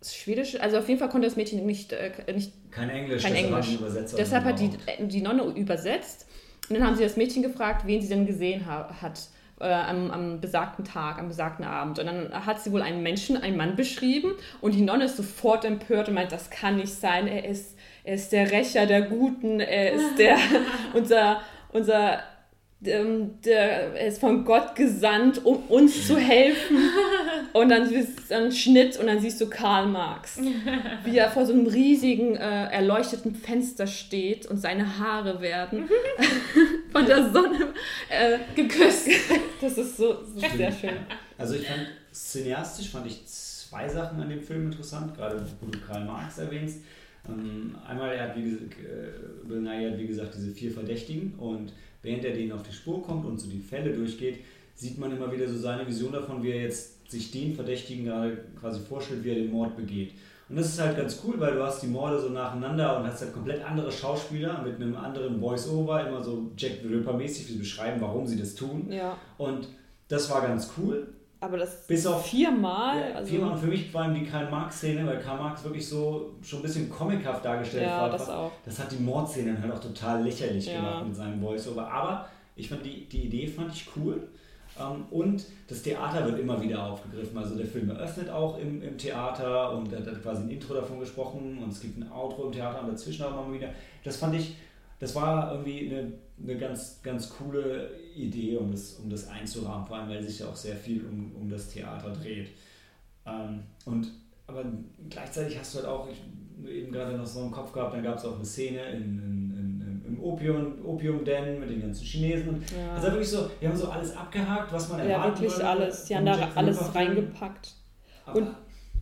schwedisches, also auf jeden Fall konnte das Mädchen nicht, äh, nicht Kein Englisch, Kein Englisch. Deshalb hat die, die Nonne übersetzt. Und dann haben sie das Mädchen gefragt, wen sie denn gesehen ha hat äh, am, am besagten Tag, am besagten Abend. Und dann hat sie wohl einen Menschen, einen Mann beschrieben. Und die Nonne ist sofort empört und meint, das kann nicht sein. Er ist, er ist der Rächer der Guten. Er ist der, *laughs* unser, unser, ähm, der, er ist von Gott gesandt, um uns zu helfen. Und dann ist ein Schnitt und dann siehst du Karl Marx, *laughs* wie er vor so einem riesigen, äh, erleuchteten Fenster steht und seine Haare werden *laughs* von der Sonne äh, geküsst. *laughs* Das ist so, so sehr schön. Also ich fand, cineastisch fand ich zwei Sachen an dem Film interessant, gerade wo du Karl Marx erwähnst. Ähm, einmal, er hat, wie gesagt, äh, Bill Nye hat, wie gesagt, diese vier Verdächtigen und während er denen auf die Spur kommt und so die Fälle durchgeht, sieht man immer wieder so seine Vision davon, wie er jetzt sich den Verdächtigen gerade quasi vorstellt, wie er den Mord begeht. Und das ist halt ganz cool, weil du hast die Morde so nacheinander und hast halt komplett andere Schauspieler mit einem anderen Voice-Over, immer so Jack the Ripper-mäßig, die beschreiben, warum sie das tun. Ja. Und das war ganz cool. Aber das Bis auf- viermal. Ja, also, viermal und für mich vor allem die Karl Marx-Szene, weil Karl Marx wirklich so schon ein bisschen comichaft dargestellt ja, war. das auch. Das hat die Mordszenen halt auch total lächerlich Ja. gemacht mit seinem Voice-Over. Aber ich fand die, die Idee fand ich cool. Ähm, und das Theater wird immer wieder aufgegriffen. Also der Film eröffnet auch im, im Theater und er hat quasi ein Intro davon gesprochen und es gibt ein Outro im Theater und dazwischen auch immer wieder. Das fand ich, das war irgendwie eine, eine ganz, ganz coole Idee, um das, um das einzurahmen, vor allem weil sich ja auch sehr viel um, um das Theater dreht. Ähm, und aber gleichzeitig hast du halt auch, ich eben gerade noch so im Kopf gehabt, dann gab es auch eine Szene in, in, im Opium, Opium-Den mit den ganzen Chinesen. Und Ja. Also wirklich so, wir haben so alles abgehakt, was man ja, erwarten wirklich würde alles. Die haben da Jack alles reingepackt. Aber Und-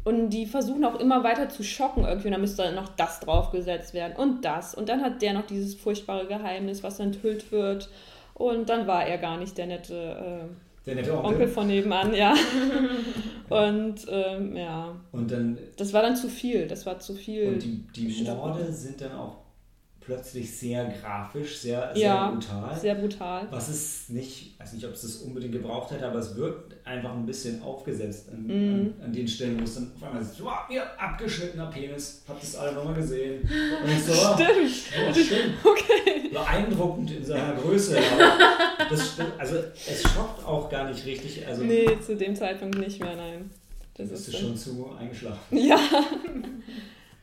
Und die versuchen auch immer weiter zu schocken irgendwie. Und dann müsste dann noch das draufgesetzt werden und das. Und dann hat der noch dieses furchtbare Geheimnis, was enthüllt wird. Und dann war er gar nicht der nette der nette äh, Onkel. Onkel von nebenan, ja. *laughs* Und ähm, ja, Und dann das war dann zu viel. Das war zu viel. und die, die. Morde sind dann auch plötzlich sehr grafisch, sehr, sehr Ja, brutal. Sehr brutal. Was es nicht, weiß nicht, ob es das unbedingt gebraucht hätte, aber es wirkt einfach ein bisschen aufgesetzt an, Mhm. an, an den Stellen, wo es dann auf einmal ist, wow, ihr abgeschnittener Penis, habt ihr es alle nochmal gesehen? Und ich so, *laughs* Stimmt. oh, stimmt. Okay. Beeindruckend in seiner Größe. Aber das stimmt, also es schockt auch gar nicht richtig. Also Nee, zu dem Zeitpunkt nicht mehr, nein. Das bist ist du schon zu eingeschlafen. Ja. *laughs*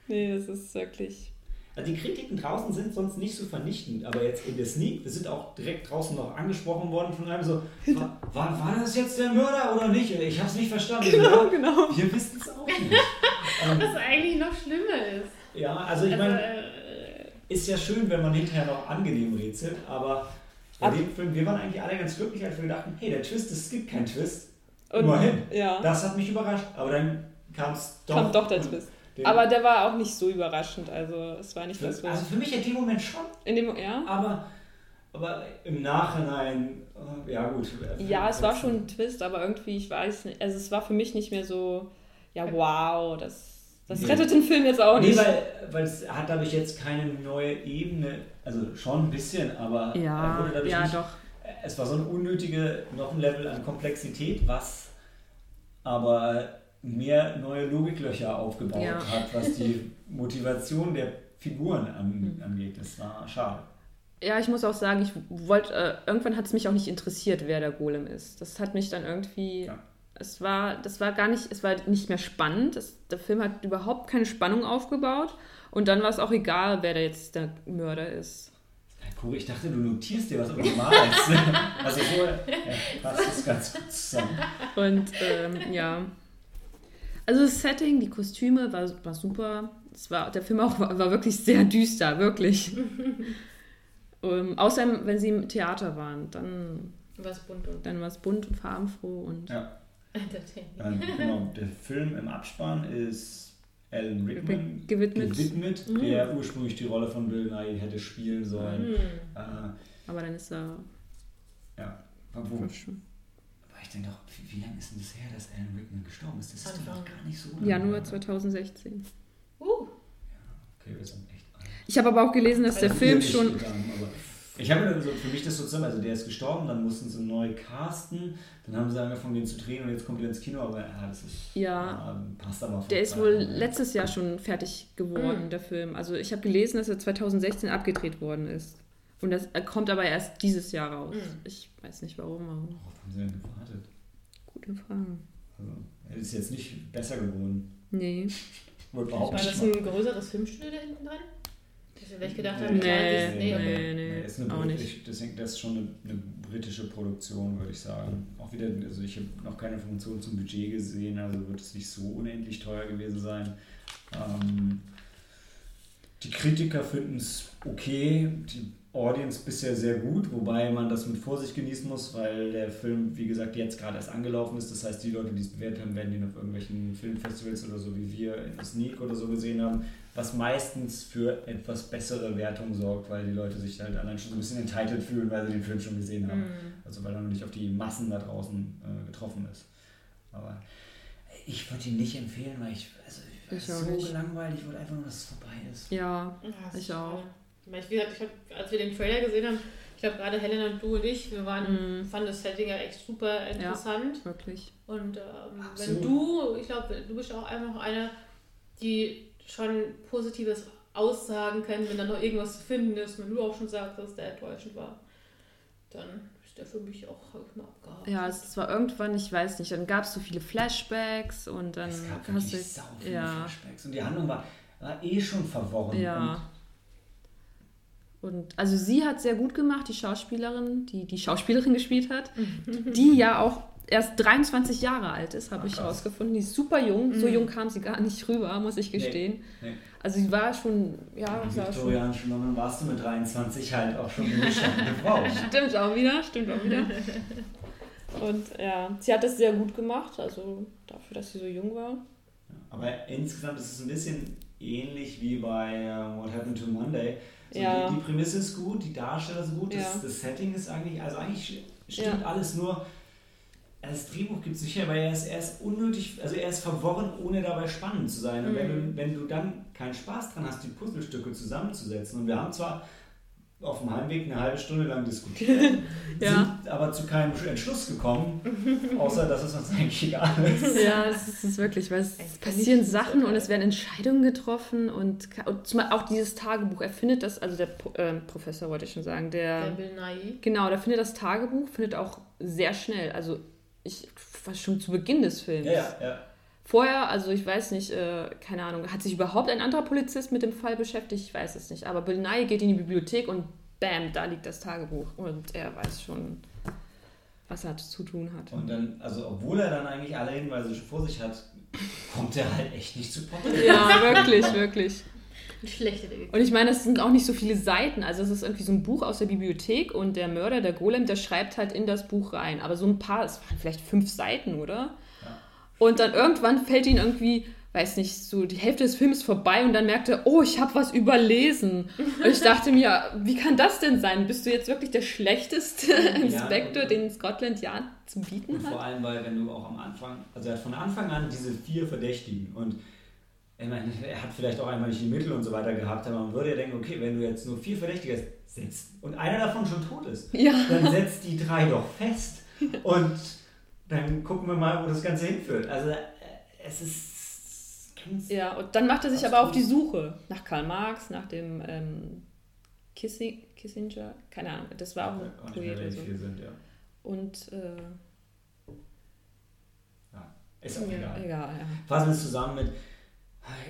Nee, das ist wirklich. Also die Kritiken draußen sind sonst nicht so vernichtend, aber jetzt in der Sneak, wir sind auch direkt draußen noch angesprochen worden von einem so, war, war, war das jetzt der Mörder oder nicht? Ich habe es nicht verstanden. Genau, Ja, genau. Wir wissen es auch nicht. *laughs* ähm, Was eigentlich noch schlimmer ist. ja, also ich Also, meine, äh, ist ja schön, wenn man hinterher noch angenehm rätselt, aber bei Ab- dem Film, wir waren eigentlich alle ganz glücklich, als wir dachten, hey, der Twist, es gibt keinen Twist. Und, Immerhin. Ja. Das hat mich überrascht, aber dann kam es doch. Kam doch der Twist. Den- Aber der war auch nicht so überraschend. Also es war nicht für, das, also für mich in dem Moment schon, In dem, ja? aber, aber im Nachhinein, äh, ja gut. Ja, es war schon ein Twist, aber irgendwie, ich weiß nicht. Also es war für mich nicht mehr so, ja, wow, das, das Nee. rettet den Film jetzt auch Nee, nicht. weil, weil es hat dadurch jetzt keine neue Ebene, also schon ein bisschen, aber er ja, wurde dadurch ja, nicht, doch. es war so ein unnötige, noch ein Level an Komplexität, was aber mehr neue Logiklöcher aufgebaut Ja. hat, was die *laughs* Motivation der Figuren an, Mhm. angeht. Das war schade. Ja, ich muss auch sagen, ich wollte, äh, irgendwann hat es mich auch nicht interessiert, wer der Golem ist. Das hat mich dann irgendwie, Ja. es war, das war gar nicht, es war nicht mehr spannend. Es, der Film hat überhaupt keine Spannung aufgebaut. Und dann war es auch egal, wer da jetzt der Mörder ist. Cool, ich dachte, du notierst dir was und du malst. *laughs* also so ja, passt das ganz gut zusammen. Und ähm, ja. Also das Setting, die Kostüme war, war super. Es war, der Film auch war, war wirklich sehr düster, wirklich. *laughs* ähm, außer wenn sie im Theater waren, dann, was bunt und dann war es bunt und farbenfroh und Ja. entertaining. Ähm, *laughs* genau, der Film im Abspann ist Alan Rickman gewidmet. gewidmet, Mhm. der ursprünglich die Rolle von Bill Nye hätte spielen sollen. Hm. Äh, Aber dann ist er ja, wo, denke doch, wie, wie lange ist denn das her, dass Alan Rickman gestorben ist? Das ist doch noch gar nicht so lange. Januar her. 2016. Uh, Okay, wir sind echt alt. Ich habe aber auch gelesen, dass der Also Film Hier nicht schon. gegangen, ich habe mir so, für mich das so zusammen, also der ist gestorben, dann mussten sie neu casten, dann haben sie angefangen, den zu drehen und jetzt kommt er ins Kino, aber ja, das ist. Ja. ähm, passt aber. Der ist wohl letztes Jahr schon fertig geworden, Mhm. der Film. Also ich habe gelesen, dass er 2016 abgedreht worden ist. Und das er kommt aber erst dieses Jahr raus. Mhm. Ich weiß nicht warum, aber Worauf haben sie denn gewartet? gute Frage. Also, er ist jetzt nicht besser geworden. Nee. *laughs* War das nicht. ein größeres Filmstudio da hinten dran? Dass wir vielleicht gedacht Nee. haben, Nee, kleines- nee, okay. nee, ist eine auch Brit- nicht. Ich, deswegen, das ist schon eine, eine britische Produktion, würde ich sagen. Auch wieder, also ich habe noch keine Informationen zum Budget gesehen, also wird es nicht so unendlich teuer gewesen sein. Ähm, die Kritiker finden es okay, die Audience bisher sehr gut, wobei man das mit Vorsicht genießen muss, weil der Film, wie gesagt, jetzt gerade erst angelaufen ist. Das heißt, die Leute, die es bewertet haben, werden ihn auf irgendwelchen Filmfestivals oder so wie wir in der Sneak oder so gesehen haben, was meistens für etwas bessere Wertung sorgt, weil die Leute sich halt allein schon so ein bisschen entitled fühlen, weil sie den Film schon gesehen haben. Hm. Also weil er noch nicht auf die Massen da draußen äh, getroffen ist. Aber ich würde ihn nicht empfehlen, weil ich, also ich, Ich war auch so nicht. gelangweilt, ich wollte einfach nur, dass es vorbei ist. Ja, Ja, Ich auch. schade. Weil ich, wie gesagt, ich hab, als wir den Trailer gesehen haben, ich glaube, gerade Helena und du und ich, wir waren, Mhm. fanden das Setting ja echt super interessant. Wirklich. Und ähm, wenn du, ich glaube, du bist auch einfach eine, die schon Positives aussagen kann, wenn da noch irgendwas zu finden ist, wenn du auch schon sagst, dass der enttäuschend war, dann ist der für mich auch halt mal abgehakt. Ja, es war irgendwann, ich weiß nicht, dann gab es so viele Flashbacks und dann Es gab hast wirklich sau du. viele Ja, Flashbacks. Und die Handlung war, war eh schon verworren. ja. Und also sie hat sehr gut gemacht, die Schauspielerin, die die Schauspielerin *laughs* gespielt hat, *laughs* die ja auch erst 23 Jahre alt ist, habe Ah, ich herausgefunden. Die ist super jung, so jung kam sie gar nicht rüber, muss ich gestehen. Nee. Also sie war schon, ja, Im schon. viktorianischen London warst du mit 23 halt auch schon eine Frau. *laughs* Stimmt auch wieder, stimmt auch wieder. Und ja, sie hat das sehr gut gemacht, also dafür, dass sie so jung war. Aber insgesamt ist es ein bisschen ähnlich wie bei äh, What Happened to Monday. So Ja. die, die Prämisse ist gut, die Darsteller sind gut, Ja. das, das Setting ist eigentlich, also eigentlich stimmt alles nur. Das Drehbuch gibt es nicht her, weil er ist, er ist unnötig, also er ist verworren, ohne dabei spannend zu sein. Und wenn, Mhm. du, wenn du dann keinen Spaß dran hast, die Puzzlestücke zusammenzusetzen, und wir haben zwar auf dem Heimweg eine halbe Stunde lang diskutiert, *laughs* Ja. sind aber zu keinem Entschluss gekommen, *laughs* außer dass es uns eigentlich egal ist. Ja, es ist, ist wirklich, weil es Es passieren Sachen und es werden Entscheidungen getroffen und, und zumal auch dieses Tagebuch, er findet das, also der ähm, Professor wollte ich schon sagen, Der der, Bill Nye. genau, der findet das Tagebuch, findet auch sehr schnell, also ich war schon zu Beginn des Films. Ja, ja, ja. Vorher, also ich weiß nicht, äh, keine Ahnung, hat sich überhaupt ein anderer Polizist mit dem Fall beschäftigt? Ich weiß es nicht. Aber Bill Nye geht in die Bibliothek und bam, da liegt das Tagebuch. Und er weiß schon, was er zu tun hat. Und dann, also obwohl er dann eigentlich alle Hinweise schon vor sich hat, kommt er halt echt nicht zu Potte. Ja, wirklich, wirklich. Detektiv. Und ich meine, es sind auch nicht so viele Seiten. Also es ist irgendwie so ein Buch aus der Bibliothek und der Mörder, der Golem, der schreibt halt in das Buch rein. Aber so ein paar, es waren vielleicht fünf Seiten, oder? Und dann irgendwann fällt ihm irgendwie, weiß nicht, so die Hälfte des Films vorbei und dann merkt er, oh, ich habe was überlesen. Und ich dachte mir, wie kann das denn sein? Bist du jetzt wirklich der schlechteste Inspektor, den Scotland Yard zu bieten Und vor hat? allem, weil wenn du auch am Anfang, also er hat von Anfang an diese vier Verdächtigen und ich meine, er hat vielleicht auch einmal nicht die Mittel und so weiter gehabt, aber man würde ja denken, okay, wenn du jetzt nur vier Verdächtige setzt und einer davon schon tot ist, Ja. dann setzt die drei doch fest *laughs* und dann gucken wir mal, wo das Ganze hinführt. Also äh, es ist ganz Ja, und dann macht er sich aber auf die Suche nach Karl Marx, nach dem ähm, Kissing, Kissinger, keine Ahnung, das war auch ein Poet wer oder so. sind, ja. Und äh, Ist auch Ja, egal. egal, ja. Fassen wir es zusammen mit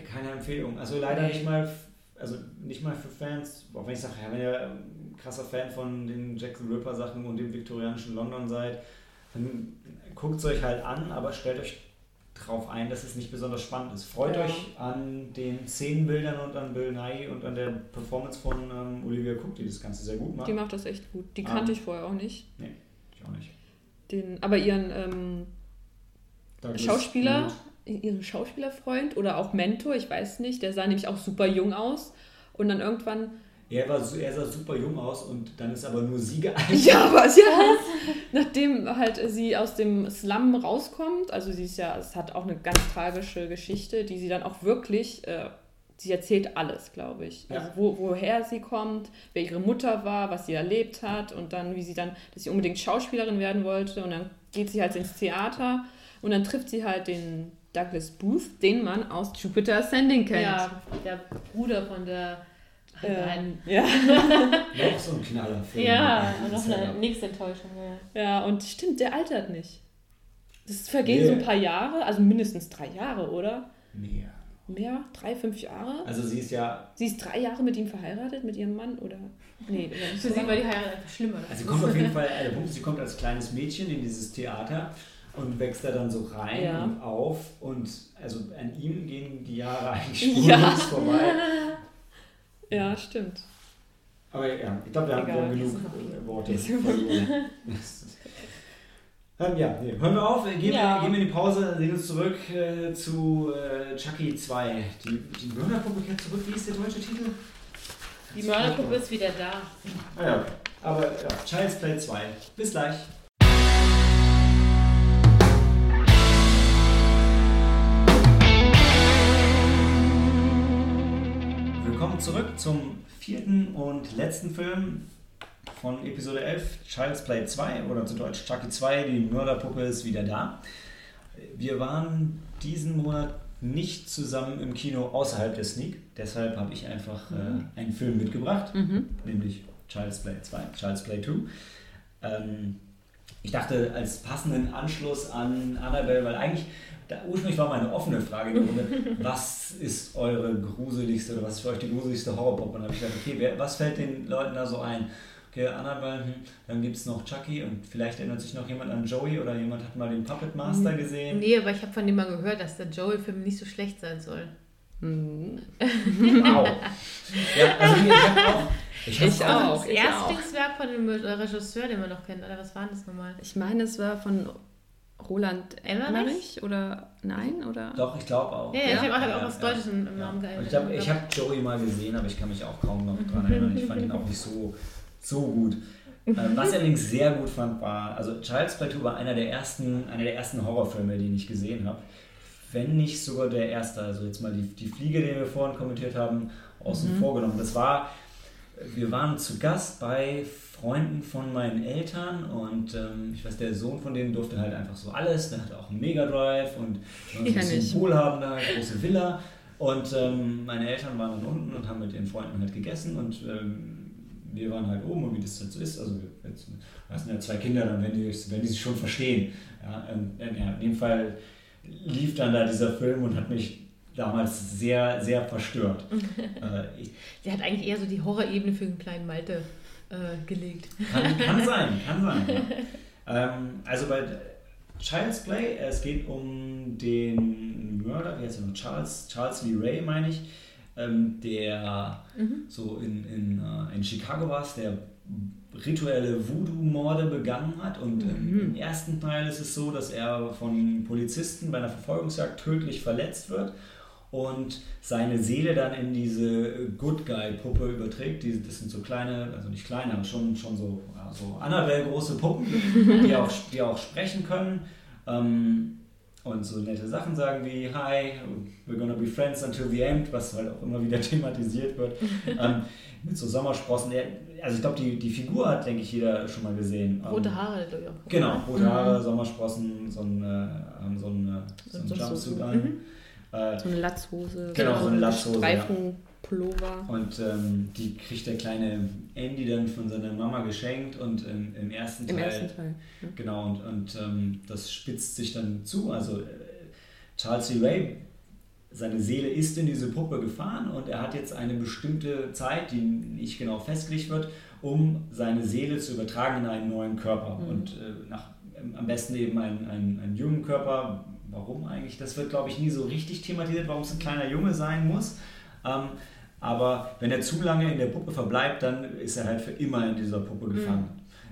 keine Empfehlung. Also leider Nee. nicht mal, also nicht mal für Fans, auch wenn ich sage, ja, wenn ihr ein krasser Fan von den Jackson Ripper Sachen und dem viktorianischen London seid, dann guckt es euch halt an, aber stellt euch drauf ein, dass es nicht besonders spannend ist. Freut Ja. euch an den Szenenbildern und an Bill Nye und an der Performance von ähm, Olivia Cook, die das Ganze sehr gut macht. Die macht das echt gut. Die Ah. kannte ich vorher auch nicht. Ich auch nicht. Den, aber ihren ähm, Schauspieler, Booth. ihren Schauspielerfreund oder auch Mentor, ich weiß nicht, der sah nämlich auch super jung aus. Und dann irgendwann, Er, war, so- er sah super jung aus und dann ist aber nur sie gealtert. ja, *laughs* was ja, nachdem halt sie aus dem Slum rauskommt, also sie ist ja, es hat auch eine ganz tragische Geschichte, die sie dann auch wirklich, äh, sie erzählt alles, glaube ich. Ja. Also wo, woher sie kommt, wer ihre Mutter war, was sie erlebt hat und dann, wie sie dann, dass sie unbedingt Schauspielerin werden wollte und dann geht sie halt ins Theater und dann trifft sie halt den Douglas Booth, den man aus Jupiter Ascending kennt. Ja, der Bruder von der. Nein. Ja. *laughs* Noch so ein Knallerfilm. Ja, Das noch eine nächste Enttäuschung. Ja. ja, und stimmt, der altert nicht. Das vergehen so ein Nee. paar Jahre, also mindestens drei Jahre, oder? Mehr. Mehr? Drei, fünf Jahre? Also sie ist ja, Sie ist drei Jahre mit ihm verheiratet, mit ihrem Mann, oder? Nee, Für sie war die Heirat einfach schlimmer. also sie kommt auf jeden Fall, der Punkt ist, sie kommt als kleines Mädchen in dieses Theater und wächst da dann so rein Ja. und auf und also an ihm gehen die Jahre eigentlich spurlos Ja. vorbei. *laughs* Ja, stimmt. Aber ja, ich glaube, wir haben, wir haben genug Worte *laughs* ähm, ja, nee, hören wir auf, gehen, Ja. wir, gehen wir in die Pause, sehen uns zurück äh, zu äh, Chucky 2. Die, die Mörderpuppe kehrt zurück, wie ist der deutsche Titel? Die Mörderpuppe ist wieder da. Ah ja, aber ja, Child's Play 2. Bis gleich. Willkommen zurück zum vierten und letzten Film von Episode 11, Child's Play 2 oder zu Deutsch Chucky 2, die Mörderpuppe ist wieder da. Wir waren diesen Monat nicht zusammen im Kino außerhalb der Sneak, deshalb habe ich einfach äh, einen Film mitgebracht, Mhm. nämlich Child's Play 2, Child's Play 2. Ähm, ich dachte, als passenden Anschluss an Annabelle, weil eigentlich, da, ursprünglich war meine offene Frage in der Runde, *laughs* was ist eure gruseligste oder was ist für euch die gruseligste Horrorpuppe? Und dann habe ich gedacht, okay, wer, was fällt den Leuten da so ein? Okay, Annabelle, hm, dann gibt es noch Chucky und vielleicht erinnert sich noch jemand an Joey oder jemand hat mal den Puppet Master gesehen. Nee, aber ich habe von dem mal gehört, dass der Joey-Film nicht so schlecht sein soll. *laughs* Mhm. Wow. Ja, also ich habe auch. Ich, Ich auch. das ich Erstlingswerk von dem Regisseur, den man noch kennt, oder was war das nochmal? Ich meine, es war von Roland Emmerich? Emmerich oder nein? Oder? Doch, ich glaube auch. Ja, ja, ich habe auch, hab auch Ja, was ja. Deutsches im, Ja. Gehalten. Und Ich habe ich hab Joey mal gesehen, aber ich kann mich auch kaum noch dran erinnern. Ich fand ihn auch nicht so, so gut. Ähm, Was ich allerdings sehr gut fand, war, also Child's Play 2 war einer der ersten, einer der ersten Horrorfilme, die ich gesehen habe. Wenn nicht sogar der erste. Also jetzt mal die, die Fliege, den wir vorhin kommentiert haben, außen vor genommen. Das war, wir waren zu Gast bei Freunden von meinen Eltern und ähm, ich weiß, der Sohn von denen durfte halt einfach so alles. Der hatte auch einen Mega Drive und *laughs* ein bisschen ich. wohlhabender, große Villa. Und ähm, meine Eltern waren dann unten und haben mit ihren Freunden halt gegessen und ähm, wir waren halt oben und wie das halt so ist, also wir, jetzt, wir sind ja zwei Kinder, dann werden die, werden die sich schon verstehen. Ja, ähm, ja, in dem Fall lief dann da dieser Film und hat mich damals sehr, sehr verstört. *laughs* äh, Der hat eigentlich eher so die Horrorebene für den kleinen Malte äh, gelegt. kann, kann *laughs* sein, kann sein. Ja. Ähm, also bei Child's Play, es geht um den Mörder, wie heißt er noch? Charles, Charles Lee Ray, meine ich, ähm, der so in, in, äh, in Chicago war der rituelle Voodoo-Morde begangen hat. Und ähm, im ersten Teil ist es so, dass er von Polizisten bei einer Verfolgungsjagd tödlich verletzt wird und seine Seele dann in diese Good Guy-Puppe überträgt. Die, das sind so kleine, also nicht kleine, aber schon, schon so, ja, so Annabelle-große Puppen, die auch, die auch sprechen können. Ähm, und so nette Sachen sagen wie Hi, we're gonna be friends until the end, was halt auch immer wieder *laughs* thematisiert wird. ähm, mit so Sommersprossen. Also ich glaube, die, die Figur hat, denke ich, jeder schon mal gesehen. Rote Ähm, Haare, glaube ich auch. Genau, rote Haare, Sommersprossen, so ein, äh, haben so ein, äh, so ein So- so- Jumpsuit an. Äh, So eine Latzhose. Genau, so eine Latzhose, ja. Streifenpullover. und ähm, die kriegt der kleine Andy dann von seiner Mama geschenkt und im, im ersten Im Teil ersten Teil. Ja. Genau, und, und ähm, das spitzt sich dann zu. Also äh, Charles C. Ray, seine Seele ist in diese Puppe gefahren und er hat jetzt eine bestimmte Zeit, die nicht genau festgelegt wird, um seine Seele zu übertragen in einen neuen Körper. Und äh, nach, am besten eben einen, einen, einen jungen Körper. Warum eigentlich? Das wird, glaube ich, nie so richtig thematisiert, warum es ein kleiner Junge sein muss. Ähm, aber wenn er zu lange in der Puppe verbleibt, dann ist er halt für immer in dieser Puppe gefangen.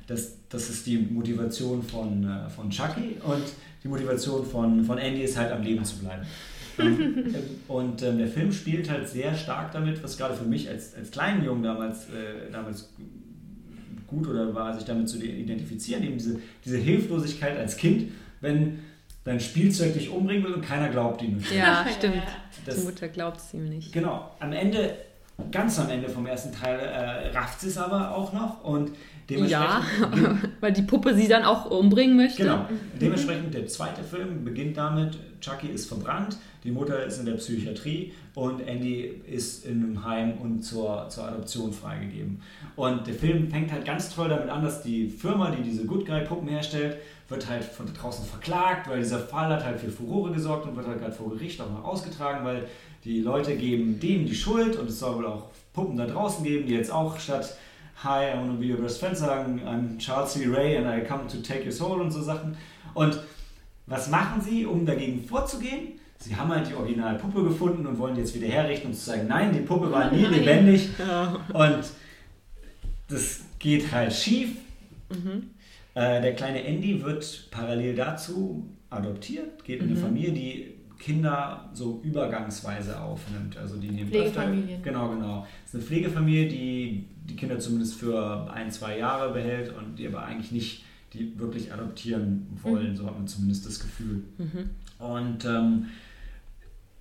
Das, das ist die Motivation von, äh, von Chucky und die Motivation von, von Andy ist halt am Leben zu bleiben. ähm, *laughs* und ähm, der Film spielt halt sehr stark damit, was gerade für mich als, als kleinen Jungen damals, äh, damals gut oder war, sich damit zu identifizieren, eben diese, diese Hilflosigkeit als Kind, wenn dein Spielzeug dich umbringen will und keiner glaubt ihm. Ja, stimmt. Das- Die Mutter glaubt es ihm nicht. Genau, am Ende, ganz am Ende vom ersten Teil, äh, rafft sie es aber auch noch und Ja, dementsprechend. *laughs* weil die Puppe sie dann auch umbringen möchte. Genau. Dementsprechend der zweite Film beginnt damit, Chucky ist verbrannt, die Mutter ist in der Psychiatrie und Andy ist in einem Heim und zur, zur Adoption freigegeben. Und der Film fängt halt ganz toll damit an, dass die Firma, die diese Good Guy Puppen herstellt, wird halt von draußen verklagt, weil dieser Fall hat halt für Furore gesorgt und wird halt gerade vor Gericht auch noch ausgetragen, weil die Leute geben dem die Schuld und es soll wohl auch Puppen da draußen geben, die jetzt auch statt Hi, I want to be your best friend sagen, I'm Charles C. Ray and I come to take your soul und so Sachen. Und was machen sie, um dagegen vorzugehen? Sie haben halt die Originalpuppe gefunden und wollen die jetzt wieder herrichten, um zu sagen, nein, die Puppe war nie Nein. lebendig. Ja. Und das geht halt schief. Mhm. Äh, der kleine Andy wird parallel dazu adoptiert, geht in eine Mhm. Familie, die Kinder so übergangsweise aufnimmt. Also die nehmen Pflegefamilien. Öfter, genau, genau. Es ist eine Pflegefamilie, die die Kinder zumindest für ein, zwei Jahre behält und die aber eigentlich nicht die wirklich adoptieren wollen. So hat man zumindest das Gefühl. Mhm. Und ähm,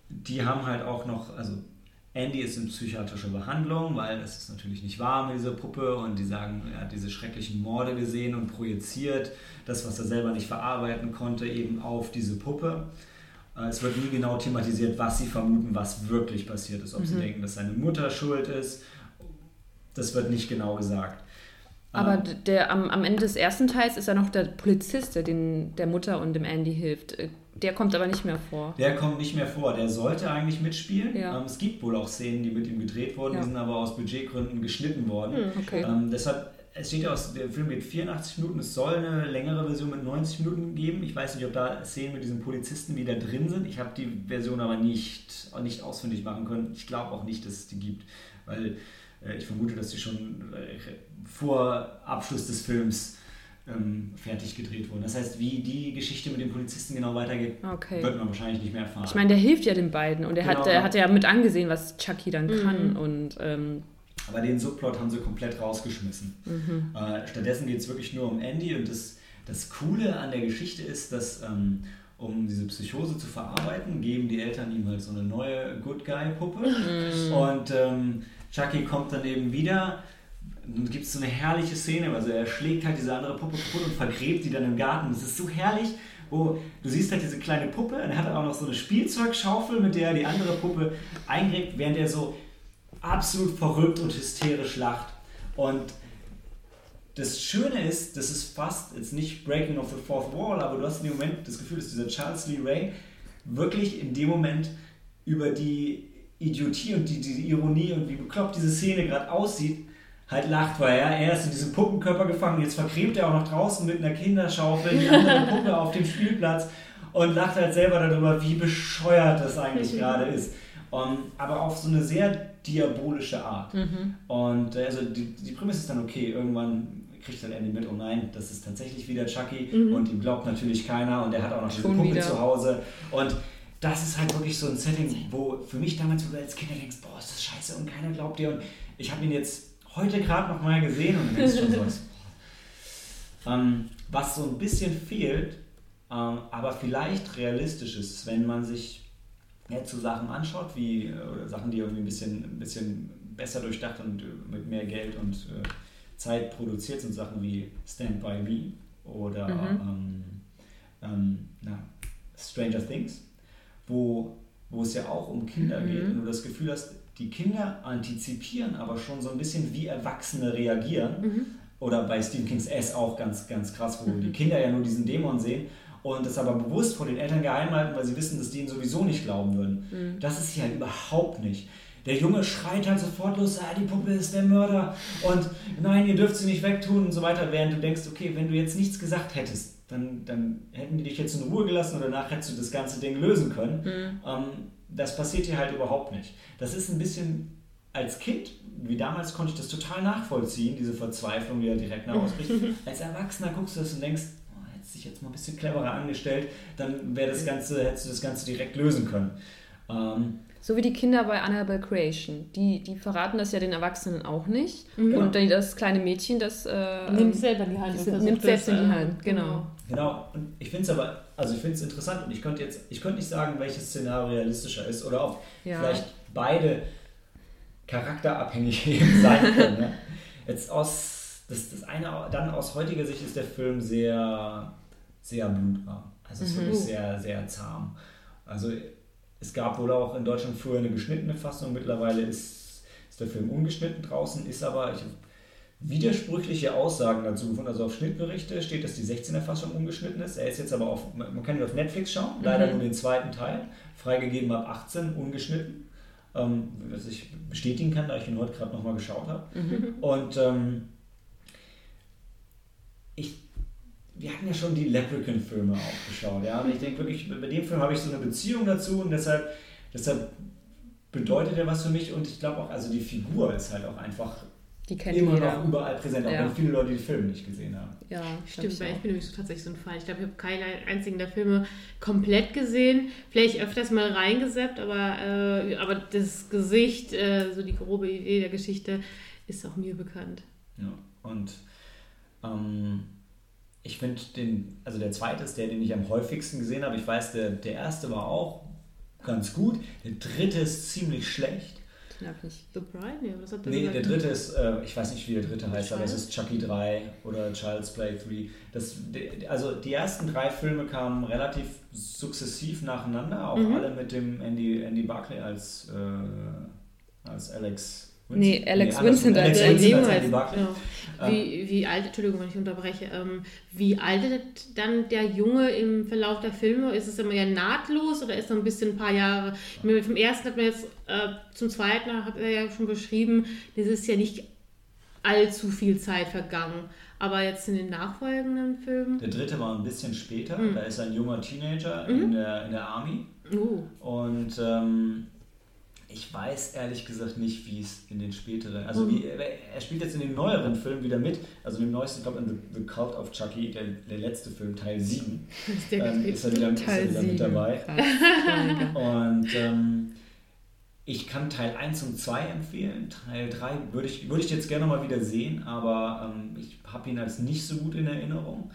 die haben halt auch noch, also Andy ist in psychiatrischer Behandlung, weil das ist natürlich nicht wahr mit dieser Puppe und die sagen, er hat diese schrecklichen Morde gesehen und projiziert das, was er selber nicht verarbeiten konnte, eben auf diese Puppe. Äh, Es wird nie genau thematisiert, was sie vermuten, was wirklich passiert ist. Ob sie denken, dass seine Mutter schuld ist, das wird nicht genau gesagt. Aber Ähm, der, am, am Ende des ersten Teils ist ja noch der Polizist, der den, der Mutter und dem Andy hilft. Der kommt aber nicht mehr vor. Der kommt nicht mehr vor. Der sollte eigentlich mitspielen. Ja. Ähm, es gibt wohl auch Szenen, die mit ihm gedreht wurden, Ja. die sind aber aus Budgetgründen geschnitten worden. Hm, okay. Ähm, deshalb, es steht ja aus, der Film geht 84 Minuten, es soll eine längere Version mit 90 Minuten geben. Ich weiß nicht, ob da Szenen mit diesen Polizisten wieder drin sind. Ich habe die Version aber nicht, nicht ausfindig machen können. Ich glaube auch nicht, dass es die gibt, weil äh, ich vermute, dass die schon äh, vor Abschluss des Films ähm, fertig gedreht wurden. Das heißt, wie die Geschichte mit den Polizisten genau weitergeht, Okay. wird man wahrscheinlich nicht mehr erfahren. Ich meine, der hilft ja den beiden und er hat, Genau. der hat ja mit angesehen, was Chucky dann Mhm. kann. Und ähm, Aber den Subplot haben sie komplett rausgeschmissen. mhm. Äh, stattdessen geht es wirklich nur um Andy und das, das Coole an der Geschichte ist, dass ähm, um diese Psychose zu verarbeiten, geben die Eltern ihm halt so eine neue Good Guy-Puppe und ähm, Chucky kommt dann eben wieder. Gibt es so eine herrliche Szene, also er schlägt halt diese andere Puppe kaputt und vergräbt die dann im Garten. Das ist so herrlich, wo du siehst halt diese kleine Puppe und er hat auch noch so eine Spielzeugschaufel, mit der er die andere Puppe eingräbt, während er so absolut verrückt und hysterisch lacht. Und das Schöne ist, das ist fast jetzt nicht Breaking of the Fourth Wall, aber du hast in dem Moment das Gefühl, dass dieser Charles Lee Ray wirklich in dem Moment über die Idiotie und die, die Ironie und wie bekloppt diese Szene gerade aussieht, halt lacht, weil er, er ist in diesem Puppenkörper gefangen, jetzt vergräbt er auch noch draußen mit einer Kinderschaufel die andere Puppe auf dem Spielplatz und lacht halt selber darüber, wie bescheuert das eigentlich gerade ist. Und, aber auf so eine sehr diabolische Art. Und äh, also die, die Prämisse ist dann okay, irgendwann kriegt dann Andy mit, oh nein, das ist tatsächlich wieder Chucky und ihm glaubt natürlich keiner und er hat auch noch diese Puppe wieder. zu Hause. Und das ist halt wirklich so ein Setting, wo für mich damals, wo du als Kind denkst, boah, ist das scheiße und keiner glaubt dir. Und ich habe ihn jetzt heute gerade noch mal gesehen und denkst schon so, *laughs* ähm, was so ein bisschen fehlt, ähm, aber vielleicht realistisch ist, wenn man sich jetzt so Sachen anschaut, wie äh, oder Sachen, die irgendwie ein bisschen, ein bisschen besser durchdacht und äh, mit mehr Geld und äh, Zeit produziert sind, Sachen wie Stand By Me oder ähm, ähm, na, Stranger Things, wo, wo es ja auch um Kinder geht und du das Gefühl hast, die Kinder antizipieren aber schon so ein bisschen, wie Erwachsene reagieren. Oder bei Stephen Kings S auch ganz, ganz krass, wo die Kinder ja nur diesen Dämon sehen und das aber bewusst vor den Eltern geheim halten, weil sie wissen, dass die ihnen sowieso nicht glauben würden. Das ist hier halt überhaupt nicht. Der Junge schreit halt sofort los, ah, die Puppe ist der Mörder und nein, ihr dürft sie nicht wegtun und so weiter, während du denkst, okay, wenn du jetzt nichts gesagt hättest, dann, dann hätten die dich jetzt in Ruhe gelassen und danach hättest du das ganze Ding lösen können. Ähm, das passiert hier halt überhaupt nicht. Das ist ein bisschen als Kind, wie damals, konnte ich das total nachvollziehen, diese Verzweiflung, die er direkt nach ausbricht. *laughs* Als Erwachsener guckst du das und denkst, oh, hättest dich jetzt mal ein bisschen cleverer angestellt, dann wäre das Ganze, hättest du das Ganze direkt lösen können. Ähm, So wie die Kinder bei Annabelle Creation. Die, die verraten das ja den Erwachsenen auch nicht. Mhm. Und dann das kleine Mädchen, das äh, Nimmt selber die Hand. nimmt selbst in die äh, Hand, genau. Genau, und ich finde es aber, also ich finde es interessant und ich könnte jetzt, ich könnte nicht sagen, welches Szenario realistischer ist oder ob Ja. vielleicht beide charakterabhängig *laughs* eben sein können. Ne? Jetzt aus, das, das eine, dann aus heutiger Sicht ist der Film sehr, sehr blutarm. Also es ist Mhm. wirklich sehr, sehr zahm. Also es gab wohl auch in Deutschland früher eine geschnittene Fassung, mittlerweile ist, ist der Film ungeschnitten draußen, ist aber, ich widersprüchliche Aussagen dazu gefunden. Also auf Schnittberichte steht, dass die 16er Fassung ungeschnitten ist. Er ist jetzt aber auf, man kann ihn auf Netflix schauen, leider Mhm. nur den zweiten Teil, freigegeben ab 18, ungeschnitten. Ähm, was ich bestätigen kann, da ich ihn heute gerade nochmal geschaut habe. Und ähm, ich, wir hatten ja schon die Leprechaun-Filme auch geschaut. Ja? Und ich denke wirklich, bei dem Film habe ich so eine Beziehung dazu und deshalb, deshalb bedeutet er was für mich und ich glaube auch, also die Figur ist halt auch einfach Die kennt immer jeder. noch überall präsent, auch Ja. wenn viele Leute die Filme nicht gesehen haben. Ja, Stimmt, glaub weil ich ich bin nämlich so tatsächlich so ein Fall. Ich glaube, ich habe keinen einzigen der Filme komplett gesehen. Vielleicht öfters mal reingeseppt, aber, äh, aber das Gesicht, äh, so die grobe Idee der Geschichte, ist auch mir bekannt. Ja. Und ähm, ich finde den, also der zweite ist der, den ich am häufigsten gesehen habe. Ich weiß, der, der erste war auch ganz gut. Der dritte ist ziemlich schlecht. Den hab ich nicht. The Bride? Nee, was hat der Nee, gesagt? der dritte ist, äh, ich weiß nicht, wie der dritte heißt, aber es ist Chucky 3 oder Child's Play 3. Das, also die ersten drei Filme kamen relativ sukzessiv nacheinander, auch Mhm. alle mit dem Andy, Andy Barclay als, äh, als Alex Nee, Alex andersrum. Vincent als Alex Vincent als Andy Barclay. genau. Wie, wie alt, Entschuldigung, wenn ich unterbreche, ähm, wie altert dann der Junge im Verlauf der Filme? Ist es immer ja nahtlos oder ist er ein bisschen ein paar Jahre? Ich meine, Vom ersten hat man jetzt, äh, zum zweiten hat er ja schon beschrieben, das ist ja nicht allzu viel Zeit vergangen. Aber jetzt in den nachfolgenden Filmen. Der dritte war ein bisschen später, Mhm. da ist ein junger Teenager in, der, in der Army. Oh, Und ähm, ich weiß ehrlich gesagt nicht, wie es in den späteren, also Mhm. wie, er spielt jetzt in den neueren Filmen wieder mit, also in dem neuesten, ich glaube in The, The Cult of Chucky, der, der letzte Film, Teil 7, *laughs* ist ähm, ist er wieder, ist er wieder mit dabei. Und ähm, ich kann Teil 1 und 2 empfehlen. Teil 3 würde ich, würde ich jetzt gerne mal wieder sehen, aber ähm, ich habe ihn als nicht so gut in Erinnerung.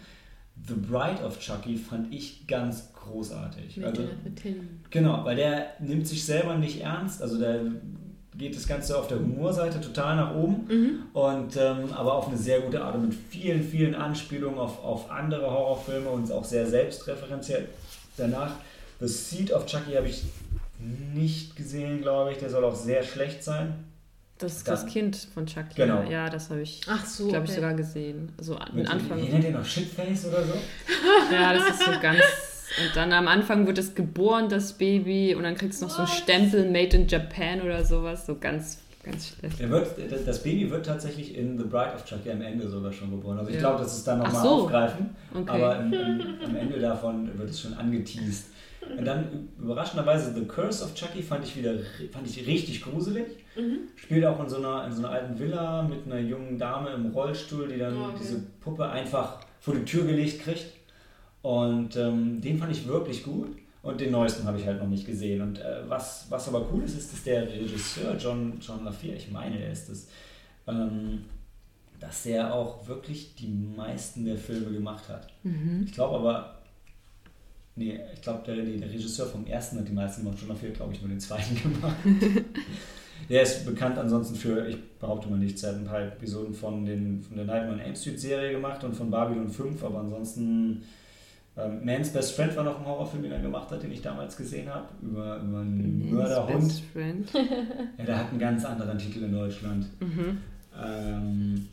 The Bride of Chucky fand ich ganz großartig. mit Also, der Tilly. genau, weil der nimmt sich selber nicht ernst. Also der geht das Ganze auf der Humorseite total nach oben. Mhm. Und ähm, aber auf eine sehr gute Art und mit vielen, vielen Anspielungen auf, auf andere Horrorfilme und auch sehr selbstreferenziell. Danach, The Seed of Chucky habe ich nicht gesehen, glaube ich. Der soll auch sehr schlecht sein. Das ist Dann- das Kind von Chucky. Genau. Ja, das habe ich, Ach so, glaube ich, okay. sogar gesehen. So an Anfang. Wie nennt ihr noch Shitface oder so? *laughs* Ja, das ist so ganz. Und dann am Anfang wird es geboren, das Baby, und dann kriegst du noch so einen Stempel Made in Japan oder sowas. So ganz, ganz schlecht. Der wird, das Baby wird tatsächlich in The Bride of Chucky am Ende sogar schon geboren. Also ich Ja. glaube, dass es dann nochmal so. aufgreifen. Okay. Aber im, im, am Ende davon wird es schon angeteased. Und dann überraschenderweise The Curse of Chucky fand ich wieder fand ich richtig gruselig. Mhm. Spielt auch in so, einer, in so einer alten Villa mit einer jungen Dame im Rollstuhl, die dann Oh, okay. diese Puppe einfach vor die Tür gelegt kriegt. Und ähm, den fand ich wirklich gut. Und den neuesten habe ich halt noch nicht gesehen. Und äh, was, was aber cool ist, ist, dass der Regisseur John, John LaFia, ich meine, er ist es, ähm, dass er auch wirklich die meisten der Filme gemacht hat. Mhm. Ich glaube aber, nee, ich glaube, der, nee, der Regisseur vom ersten hat die meisten gemacht. John LaFia, glaube ich, nur den zweiten *laughs* gemacht. *laughs* der ist bekannt ansonsten für, ich behaupte mal nichts, er hat ein paar Episoden von, den, von der Nightmare on Elm Street Serie gemacht und von Babylon 5, aber ansonsten ähm, Man's Best Friend war noch ein Horrorfilm, den er gemacht hat, den ich damals gesehen habe, über, über einen Mörderhund. Best Friend. *laughs* Ja, der hat einen ganz anderen Titel in Deutschland. Mhm. Ähm,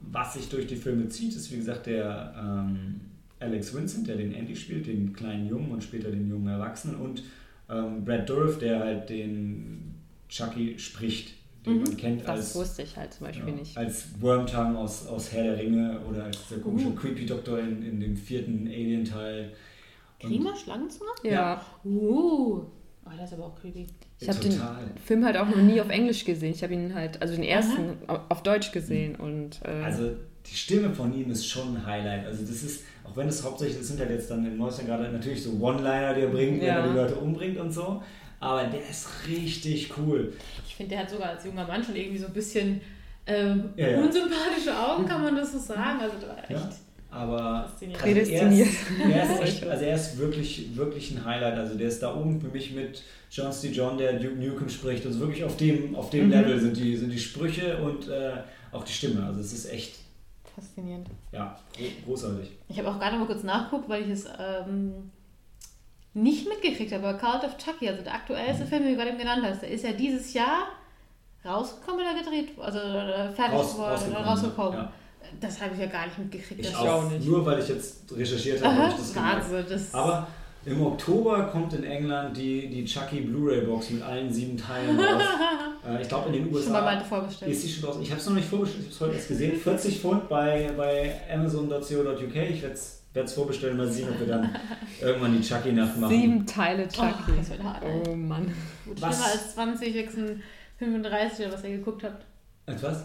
was sich durch die Filme zieht, ist wie gesagt der ähm, Alex Vincent, der den Andy spielt, den kleinen Jungen und später den jungen Erwachsenen und ähm, Brad Dourif, der halt den Chucky spricht, den Mhm. man kennt Das als, wusste ich halt zum Beispiel ja, nicht. als Wormtongue aus, aus Herr der Ringe oder als der komische Uh. Creepy Doktor in, in dem vierten Alien-Teil. Und- Klima, Schlangenzunge? Ja, Uh. Oh, das ist aber auch creepy. ich habe den. Film halt auch noch nie auf Englisch gesehen. Ich habe ihn halt, also den ersten au- auf Deutsch gesehen und äh, Also die Stimme von ihm ist schon ein Highlight. Also das ist, auch wenn es hauptsächlich, das sind halt jetzt dann in Neuseeland gerade natürlich so One-Liner, die er bringt, wenn Ja. er die Leute umbringt und so. Aber der ist richtig cool. Ich finde, der hat sogar als junger Mann schon irgendwie so ein bisschen ähm, Ja, ja. unsympathische Augen, kann man das so sagen. Also, da war echt. Ja. Aber also er, ist, er, ist echt, *laughs* also er ist wirklich, wirklich ein Highlight. Also der ist da oben für mich mit John C. John, der Duke Nukem spricht. Also wirklich auf dem, auf dem Mhm. Level sind die, sind die Sprüche und äh, auch die Stimme. Also es ist echt, Faszinierend. ja, gro- großartig. Ich habe auch gerade mal kurz nachgeguckt, weil ich es ähm, nicht mitgekriegt habe. Aber Cult of Chucky, also der aktuellste Mhm. Film, den du gerade eben genannt hast, der ist ja dieses Jahr rausgekommen oder gedreht, also äh, fertig Raus- geworden oder rausgekommen, rausgekommen. ja. Das habe ich ja gar nicht mitgekriegt. Ich Das- auch, auch nicht. Nur weil ich jetzt recherchiert habe, habe ich das. *laughs* Wahnsinn. Das Aber im Oktober kommt in England die, die Chucky Blu-ray-Box mit allen sieben Teilen *laughs* raus. äh, ich glaube, in den schon mal USA weiter vorbestellt. ist sie schon raus. Ich habe es noch nicht vorbestellt, ich habe es heute erst gesehen. 40 Pfund bei, bei Amazon.co.uk. Ich werde es vorbestellen, mal sehen, ob wir dann *laughs* irgendwann die Chucky-Nacht machen. sieben Teile Oh, Chucky. das wird hart. Oh Mann. Gut, Was? schlimmer als 20, 36, 35 oder was ihr geguckt habt. Etwas?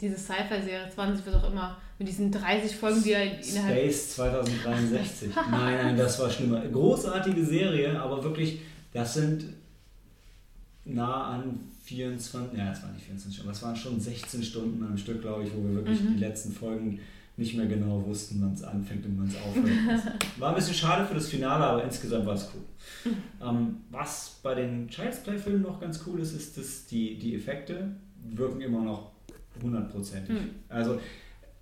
Diese Sci-Fi-Serie, 20, was auch immer. Mit diesen 30 Folgen, die er innerhalb. Space 2063. *laughs* nein, nein, das war schlimmer. Großartige Serie, aber wirklich, das sind nah an 24, ja, es waren nicht 24 Stunden, aber es waren schon 16 Stunden am Stück, glaube ich, wo wir wirklich Mhm. die letzten Folgen nicht mehr genau wussten, wann es anfängt und wann es aufhört. *laughs* War ein bisschen schade für das Finale, aber insgesamt war es cool. Ähm, was bei den Child's Play-Filmen noch ganz cool ist, ist, dass die, die Effekte wirken immer noch hundertprozentig. Hm. Also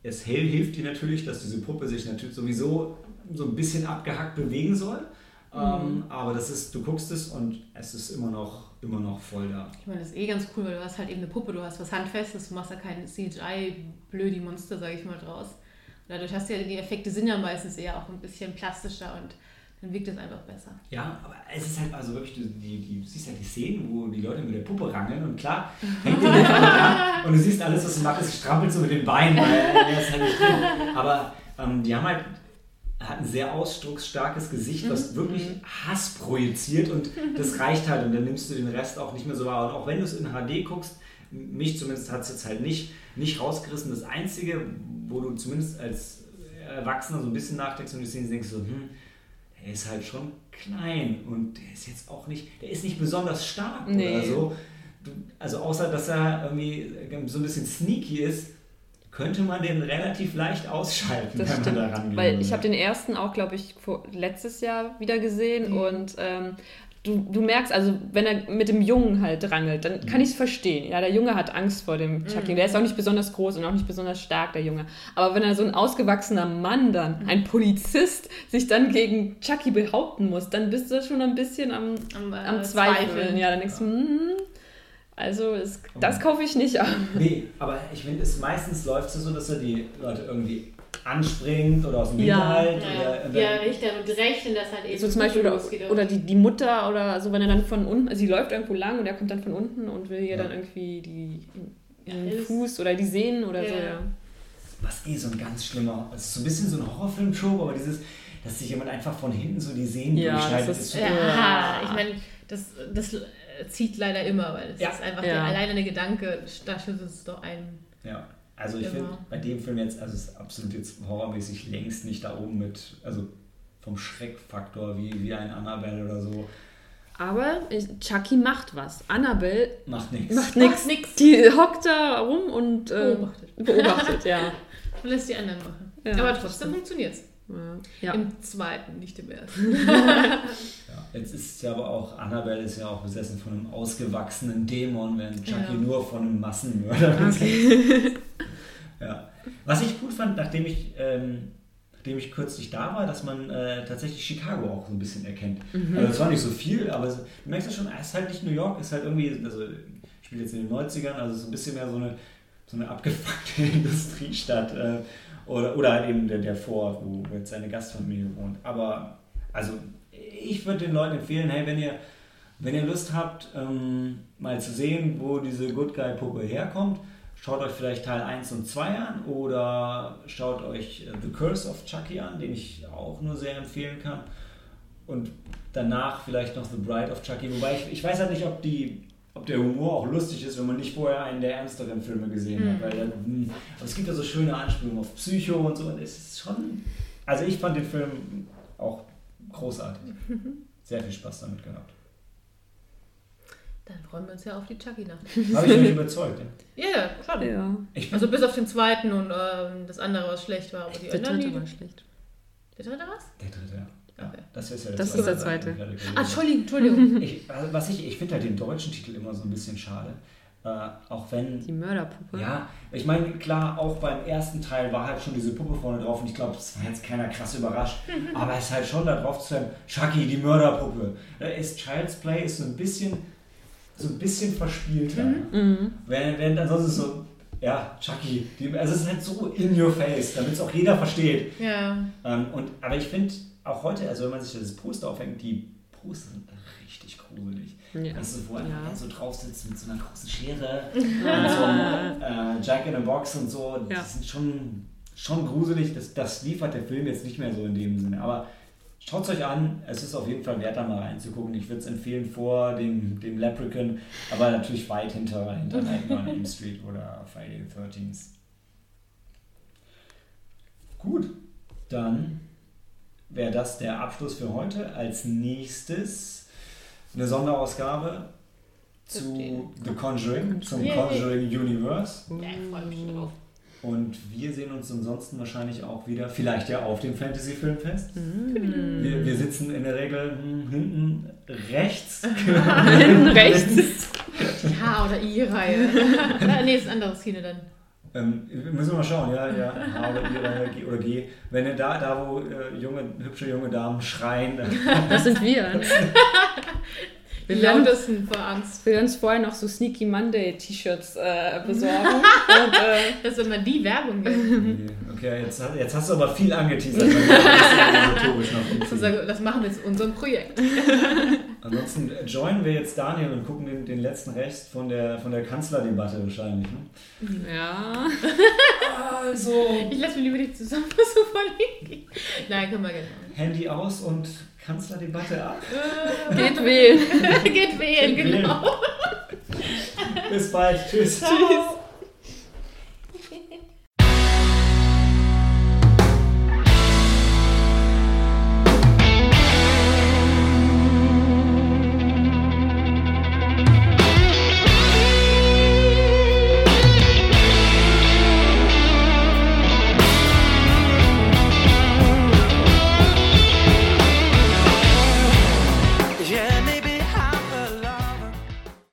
es hilft dir natürlich, dass diese Puppe sich natürlich sowieso so ein bisschen abgehackt bewegen soll. Ähm, aber das ist, du guckst es und es ist immer noch, immer noch voll da. Ich meine, das ist eh ganz cool, weil du hast halt eben eine Puppe, du hast was Handfestes, du machst da kein CGI-Blödi-Monster, sag ich mal, draus. Und dadurch hast du ja, die Effekte sind ja meistens eher auch ein bisschen plastischer und dann wirkt es einfach besser. Ja, aber es ist halt also wirklich, du, die, die, du siehst ja die Szenen, wo die Leute mit der Puppe rangeln und klar, *laughs* hängt die der an und du siehst alles, was du machst, es strampelt so mit den Beinen, weil er ist halt nicht drin. Aber ähm, die haben halt hat ein sehr ausdrucksstarkes Gesicht, was wirklich Hass projiziert und das reicht halt und dann nimmst du den Rest auch nicht mehr so wahr. Und auch wenn du es in HD guckst, mich zumindest hat es jetzt halt nicht, nicht rausgerissen. Das Einzige, wo du zumindest als Erwachsener so ein bisschen nachdenkst und du siehst, denkst so, hm, der ist halt schon klein und der ist jetzt auch nicht, der ist nicht besonders stark Nee. oder so. Du, also außer, dass er irgendwie so ein bisschen sneaky ist, könnte man den relativ leicht ausschalten, Das wenn stimmt. man da rangeht. Weil ich habe den ersten auch, glaube ich, vor, letztes Jahr wieder gesehen Mhm. und ähm, du, du merkst, also wenn er mit dem Jungen halt rangelt, dann kann ich es verstehen. Ja, der Junge hat Angst vor dem Chucky. Der ist auch nicht besonders groß und auch nicht besonders stark, der Junge. Aber wenn er so ein ausgewachsener Mann dann, ein Polizist, sich dann gegen Chucky behaupten muss, dann bist du schon ein bisschen am, Am, äh, am Zweifeln. Ja, dann denkst du, hm, also es, das kaufe ich nicht ab. Nee, aber ich finde, es meistens läuft es so, dass er die Leute irgendwie anspringt oder aus dem Ja. Hinterhalt. Ja, Oder, ja, Richter und rechnen das halt eben. So zum Beispiel, oder, oder die, die Mutter oder so, wenn er dann von unten, also sie läuft irgendwo lang und er kommt dann von unten und will ihr Ja. dann irgendwie die, den Ja, Fuß oder die Sehnen oder so, Ja. ja. Was eh so ein ganz schlimmer, es ist so ein bisschen so ein Horrorfilm-Trope, aber dieses, dass sich jemand einfach von hinten so die Sehnen Ja, durchschneidet, das ist ist- so, Ja, ich meine, das, das äh, zieht leider immer, weil es Ja. ist einfach Ja. der alleine der Gedanke, da schüttet es doch einen. Ja, also ich Immer. finde bei dem Film jetzt, also es ist absolut jetzt horrormäßig längst nicht da oben mit, also vom Schreckfaktor wie, wie ein Annabelle oder so, Aber Chucky macht was. Annabelle macht nichts. macht nichts. nix. Die hockt da rum und äh, Beobachtet. beobachtet, ja. *laughs* Und lässt die anderen machen. Ja, Aber trotzdem funktioniert es. Ja. Im zweiten, nicht im ersten. Ja, jetzt ist ja aber auch, Annabelle ist ja auch besessen von einem ausgewachsenen Dämon, während Chucky Ja. nur von einem Massenmörder ist. Ja. Was ich gut fand, nachdem ich, ähm, nachdem ich kürzlich da war, dass man äh, tatsächlich Chicago auch so ein bisschen erkennt. Also es war nicht so viel, aber es, du merkst ja schon, es ist halt nicht New York, es ist halt irgendwie, also ich spiele jetzt in den 90ern, also es ist ein bisschen mehr so eine, so eine abgefuckte *laughs* Industriestadt. Äh, oder, oder halt eben der, der Vorort, wo jetzt seine Gastfamilie wohnt. Aber also ich würde den Leuten empfehlen, hey, wenn ihr, wenn ihr Lust habt, ähm, mal zu sehen, wo diese Good Guy Puppe herkommt, schaut euch vielleicht Teil 1 und 2 an oder schaut euch äh, The Curse of Chucky an, den ich auch nur sehr empfehlen kann. Und danach vielleicht noch The Bride of Chucky. Wobei ich, ich weiß halt nicht, ob, die, ob der Humor auch lustig ist, wenn man nicht vorher einen der ernsteren Filme gesehen hat. Mhm. Weil dann, hm, aber es gibt ja so schöne Anspielungen auf Psycho und so. Und es ist schon. Also ich fand den Film auch großartig. Sehr viel Spaß damit gehabt. Dann freuen wir uns ja auf die Chucky-Nacht. Habe ich euch überzeugt. Ja? *laughs* Ja, ja, schon. ja. Also bis auf den zweiten und ähm, das andere, was schlecht war. Aber die Der dritte war schlecht. Der dritte was? der dritte, ja. Ja. Das ist ja Das ist der zweite. Ah, Entschuldigung, Entschuldigung. *laughs* Ich, also was ich, ich finde halt den deutschen Titel immer so ein bisschen schade. Äh, auch wenn Die Mörderpuppe. Ja, ich meine, klar, auch beim ersten Teil war halt schon diese Puppe vorne drauf und ich glaube, das war jetzt keiner krass überrascht. *laughs* aber es ist halt schon da drauf zu sagen, Chucky, die Mörderpuppe. Da ist Child's Play ist so ein bisschen, so ein bisschen verspielter. Mhm. Während, während ansonsten so, ja, Chucky, die, also es ist halt so in your face, damit es auch jeder versteht. Ja. Ähm, und, aber ich finde auch heute, also wenn man sich das Poster aufhängt, die Poster sind richtig gruselig. Ja. Weißt du, wo Ja. so drauf sitzt mit so einer großen Schere *laughs* und so einem äh, Jack in a Box und so. Die Ja. sind schon, schon gruselig. Das, das liefert der Film jetzt nicht mehr so in dem Sinne. Aber schaut es euch an. Es ist auf jeden Fall wert, da mal reinzugucken. Ich würde es empfehlen vor dem, dem Leprechaun, aber natürlich weit hinter, hinter Nightmare on Elm *laughs* Street oder Friday the 13th. Gut, dann wäre das der Abschluss für heute. Als nächstes eine Sonderausgabe zu. The Conjuring, zum Yay. Conjuring Universe. Ja, ich freue mich drauf. Und wir sehen uns ansonsten wahrscheinlich auch wieder, vielleicht ja auf dem Fantasy Filmfest. Wir, wir sitzen in der Regel hm, hinten rechts. *laughs* Hinten rechts. H- oder I-Reihe. *laughs* nee, ist ein anderes Kino dann. Ähm, müssen wir mal schauen, ja, ja, H oder I oder G, oder G. Wenn ihr da, da wo äh, junge, hübsche junge Damen schreien, dann Das sind wir. *laughs* Wir werden, lautesten vor Angst. wir werden uns vorher noch so Sneaky Monday T-Shirts äh, *laughs* besorgen. *laughs* Und, äh, Das ist immer die Werbung. *laughs* Okay, jetzt, hast- jetzt hast du aber viel angeteasert. das machen wir jetzt in unserem Projekt. Ansonsten joinen wir jetzt Daniel und gucken den, den letzten Rest von der, von der Kanzlerdebatte wahrscheinlich. Ne? ja. Also. Ich lasse mir lieber die Zusammenfassung vorlegen. Nein, können wir gerne machen. Handy aus und Kanzlerdebatte ab. *laughs* Geht wählen. Geht wählen, genau. Bis bald. Tschüss. Ciao.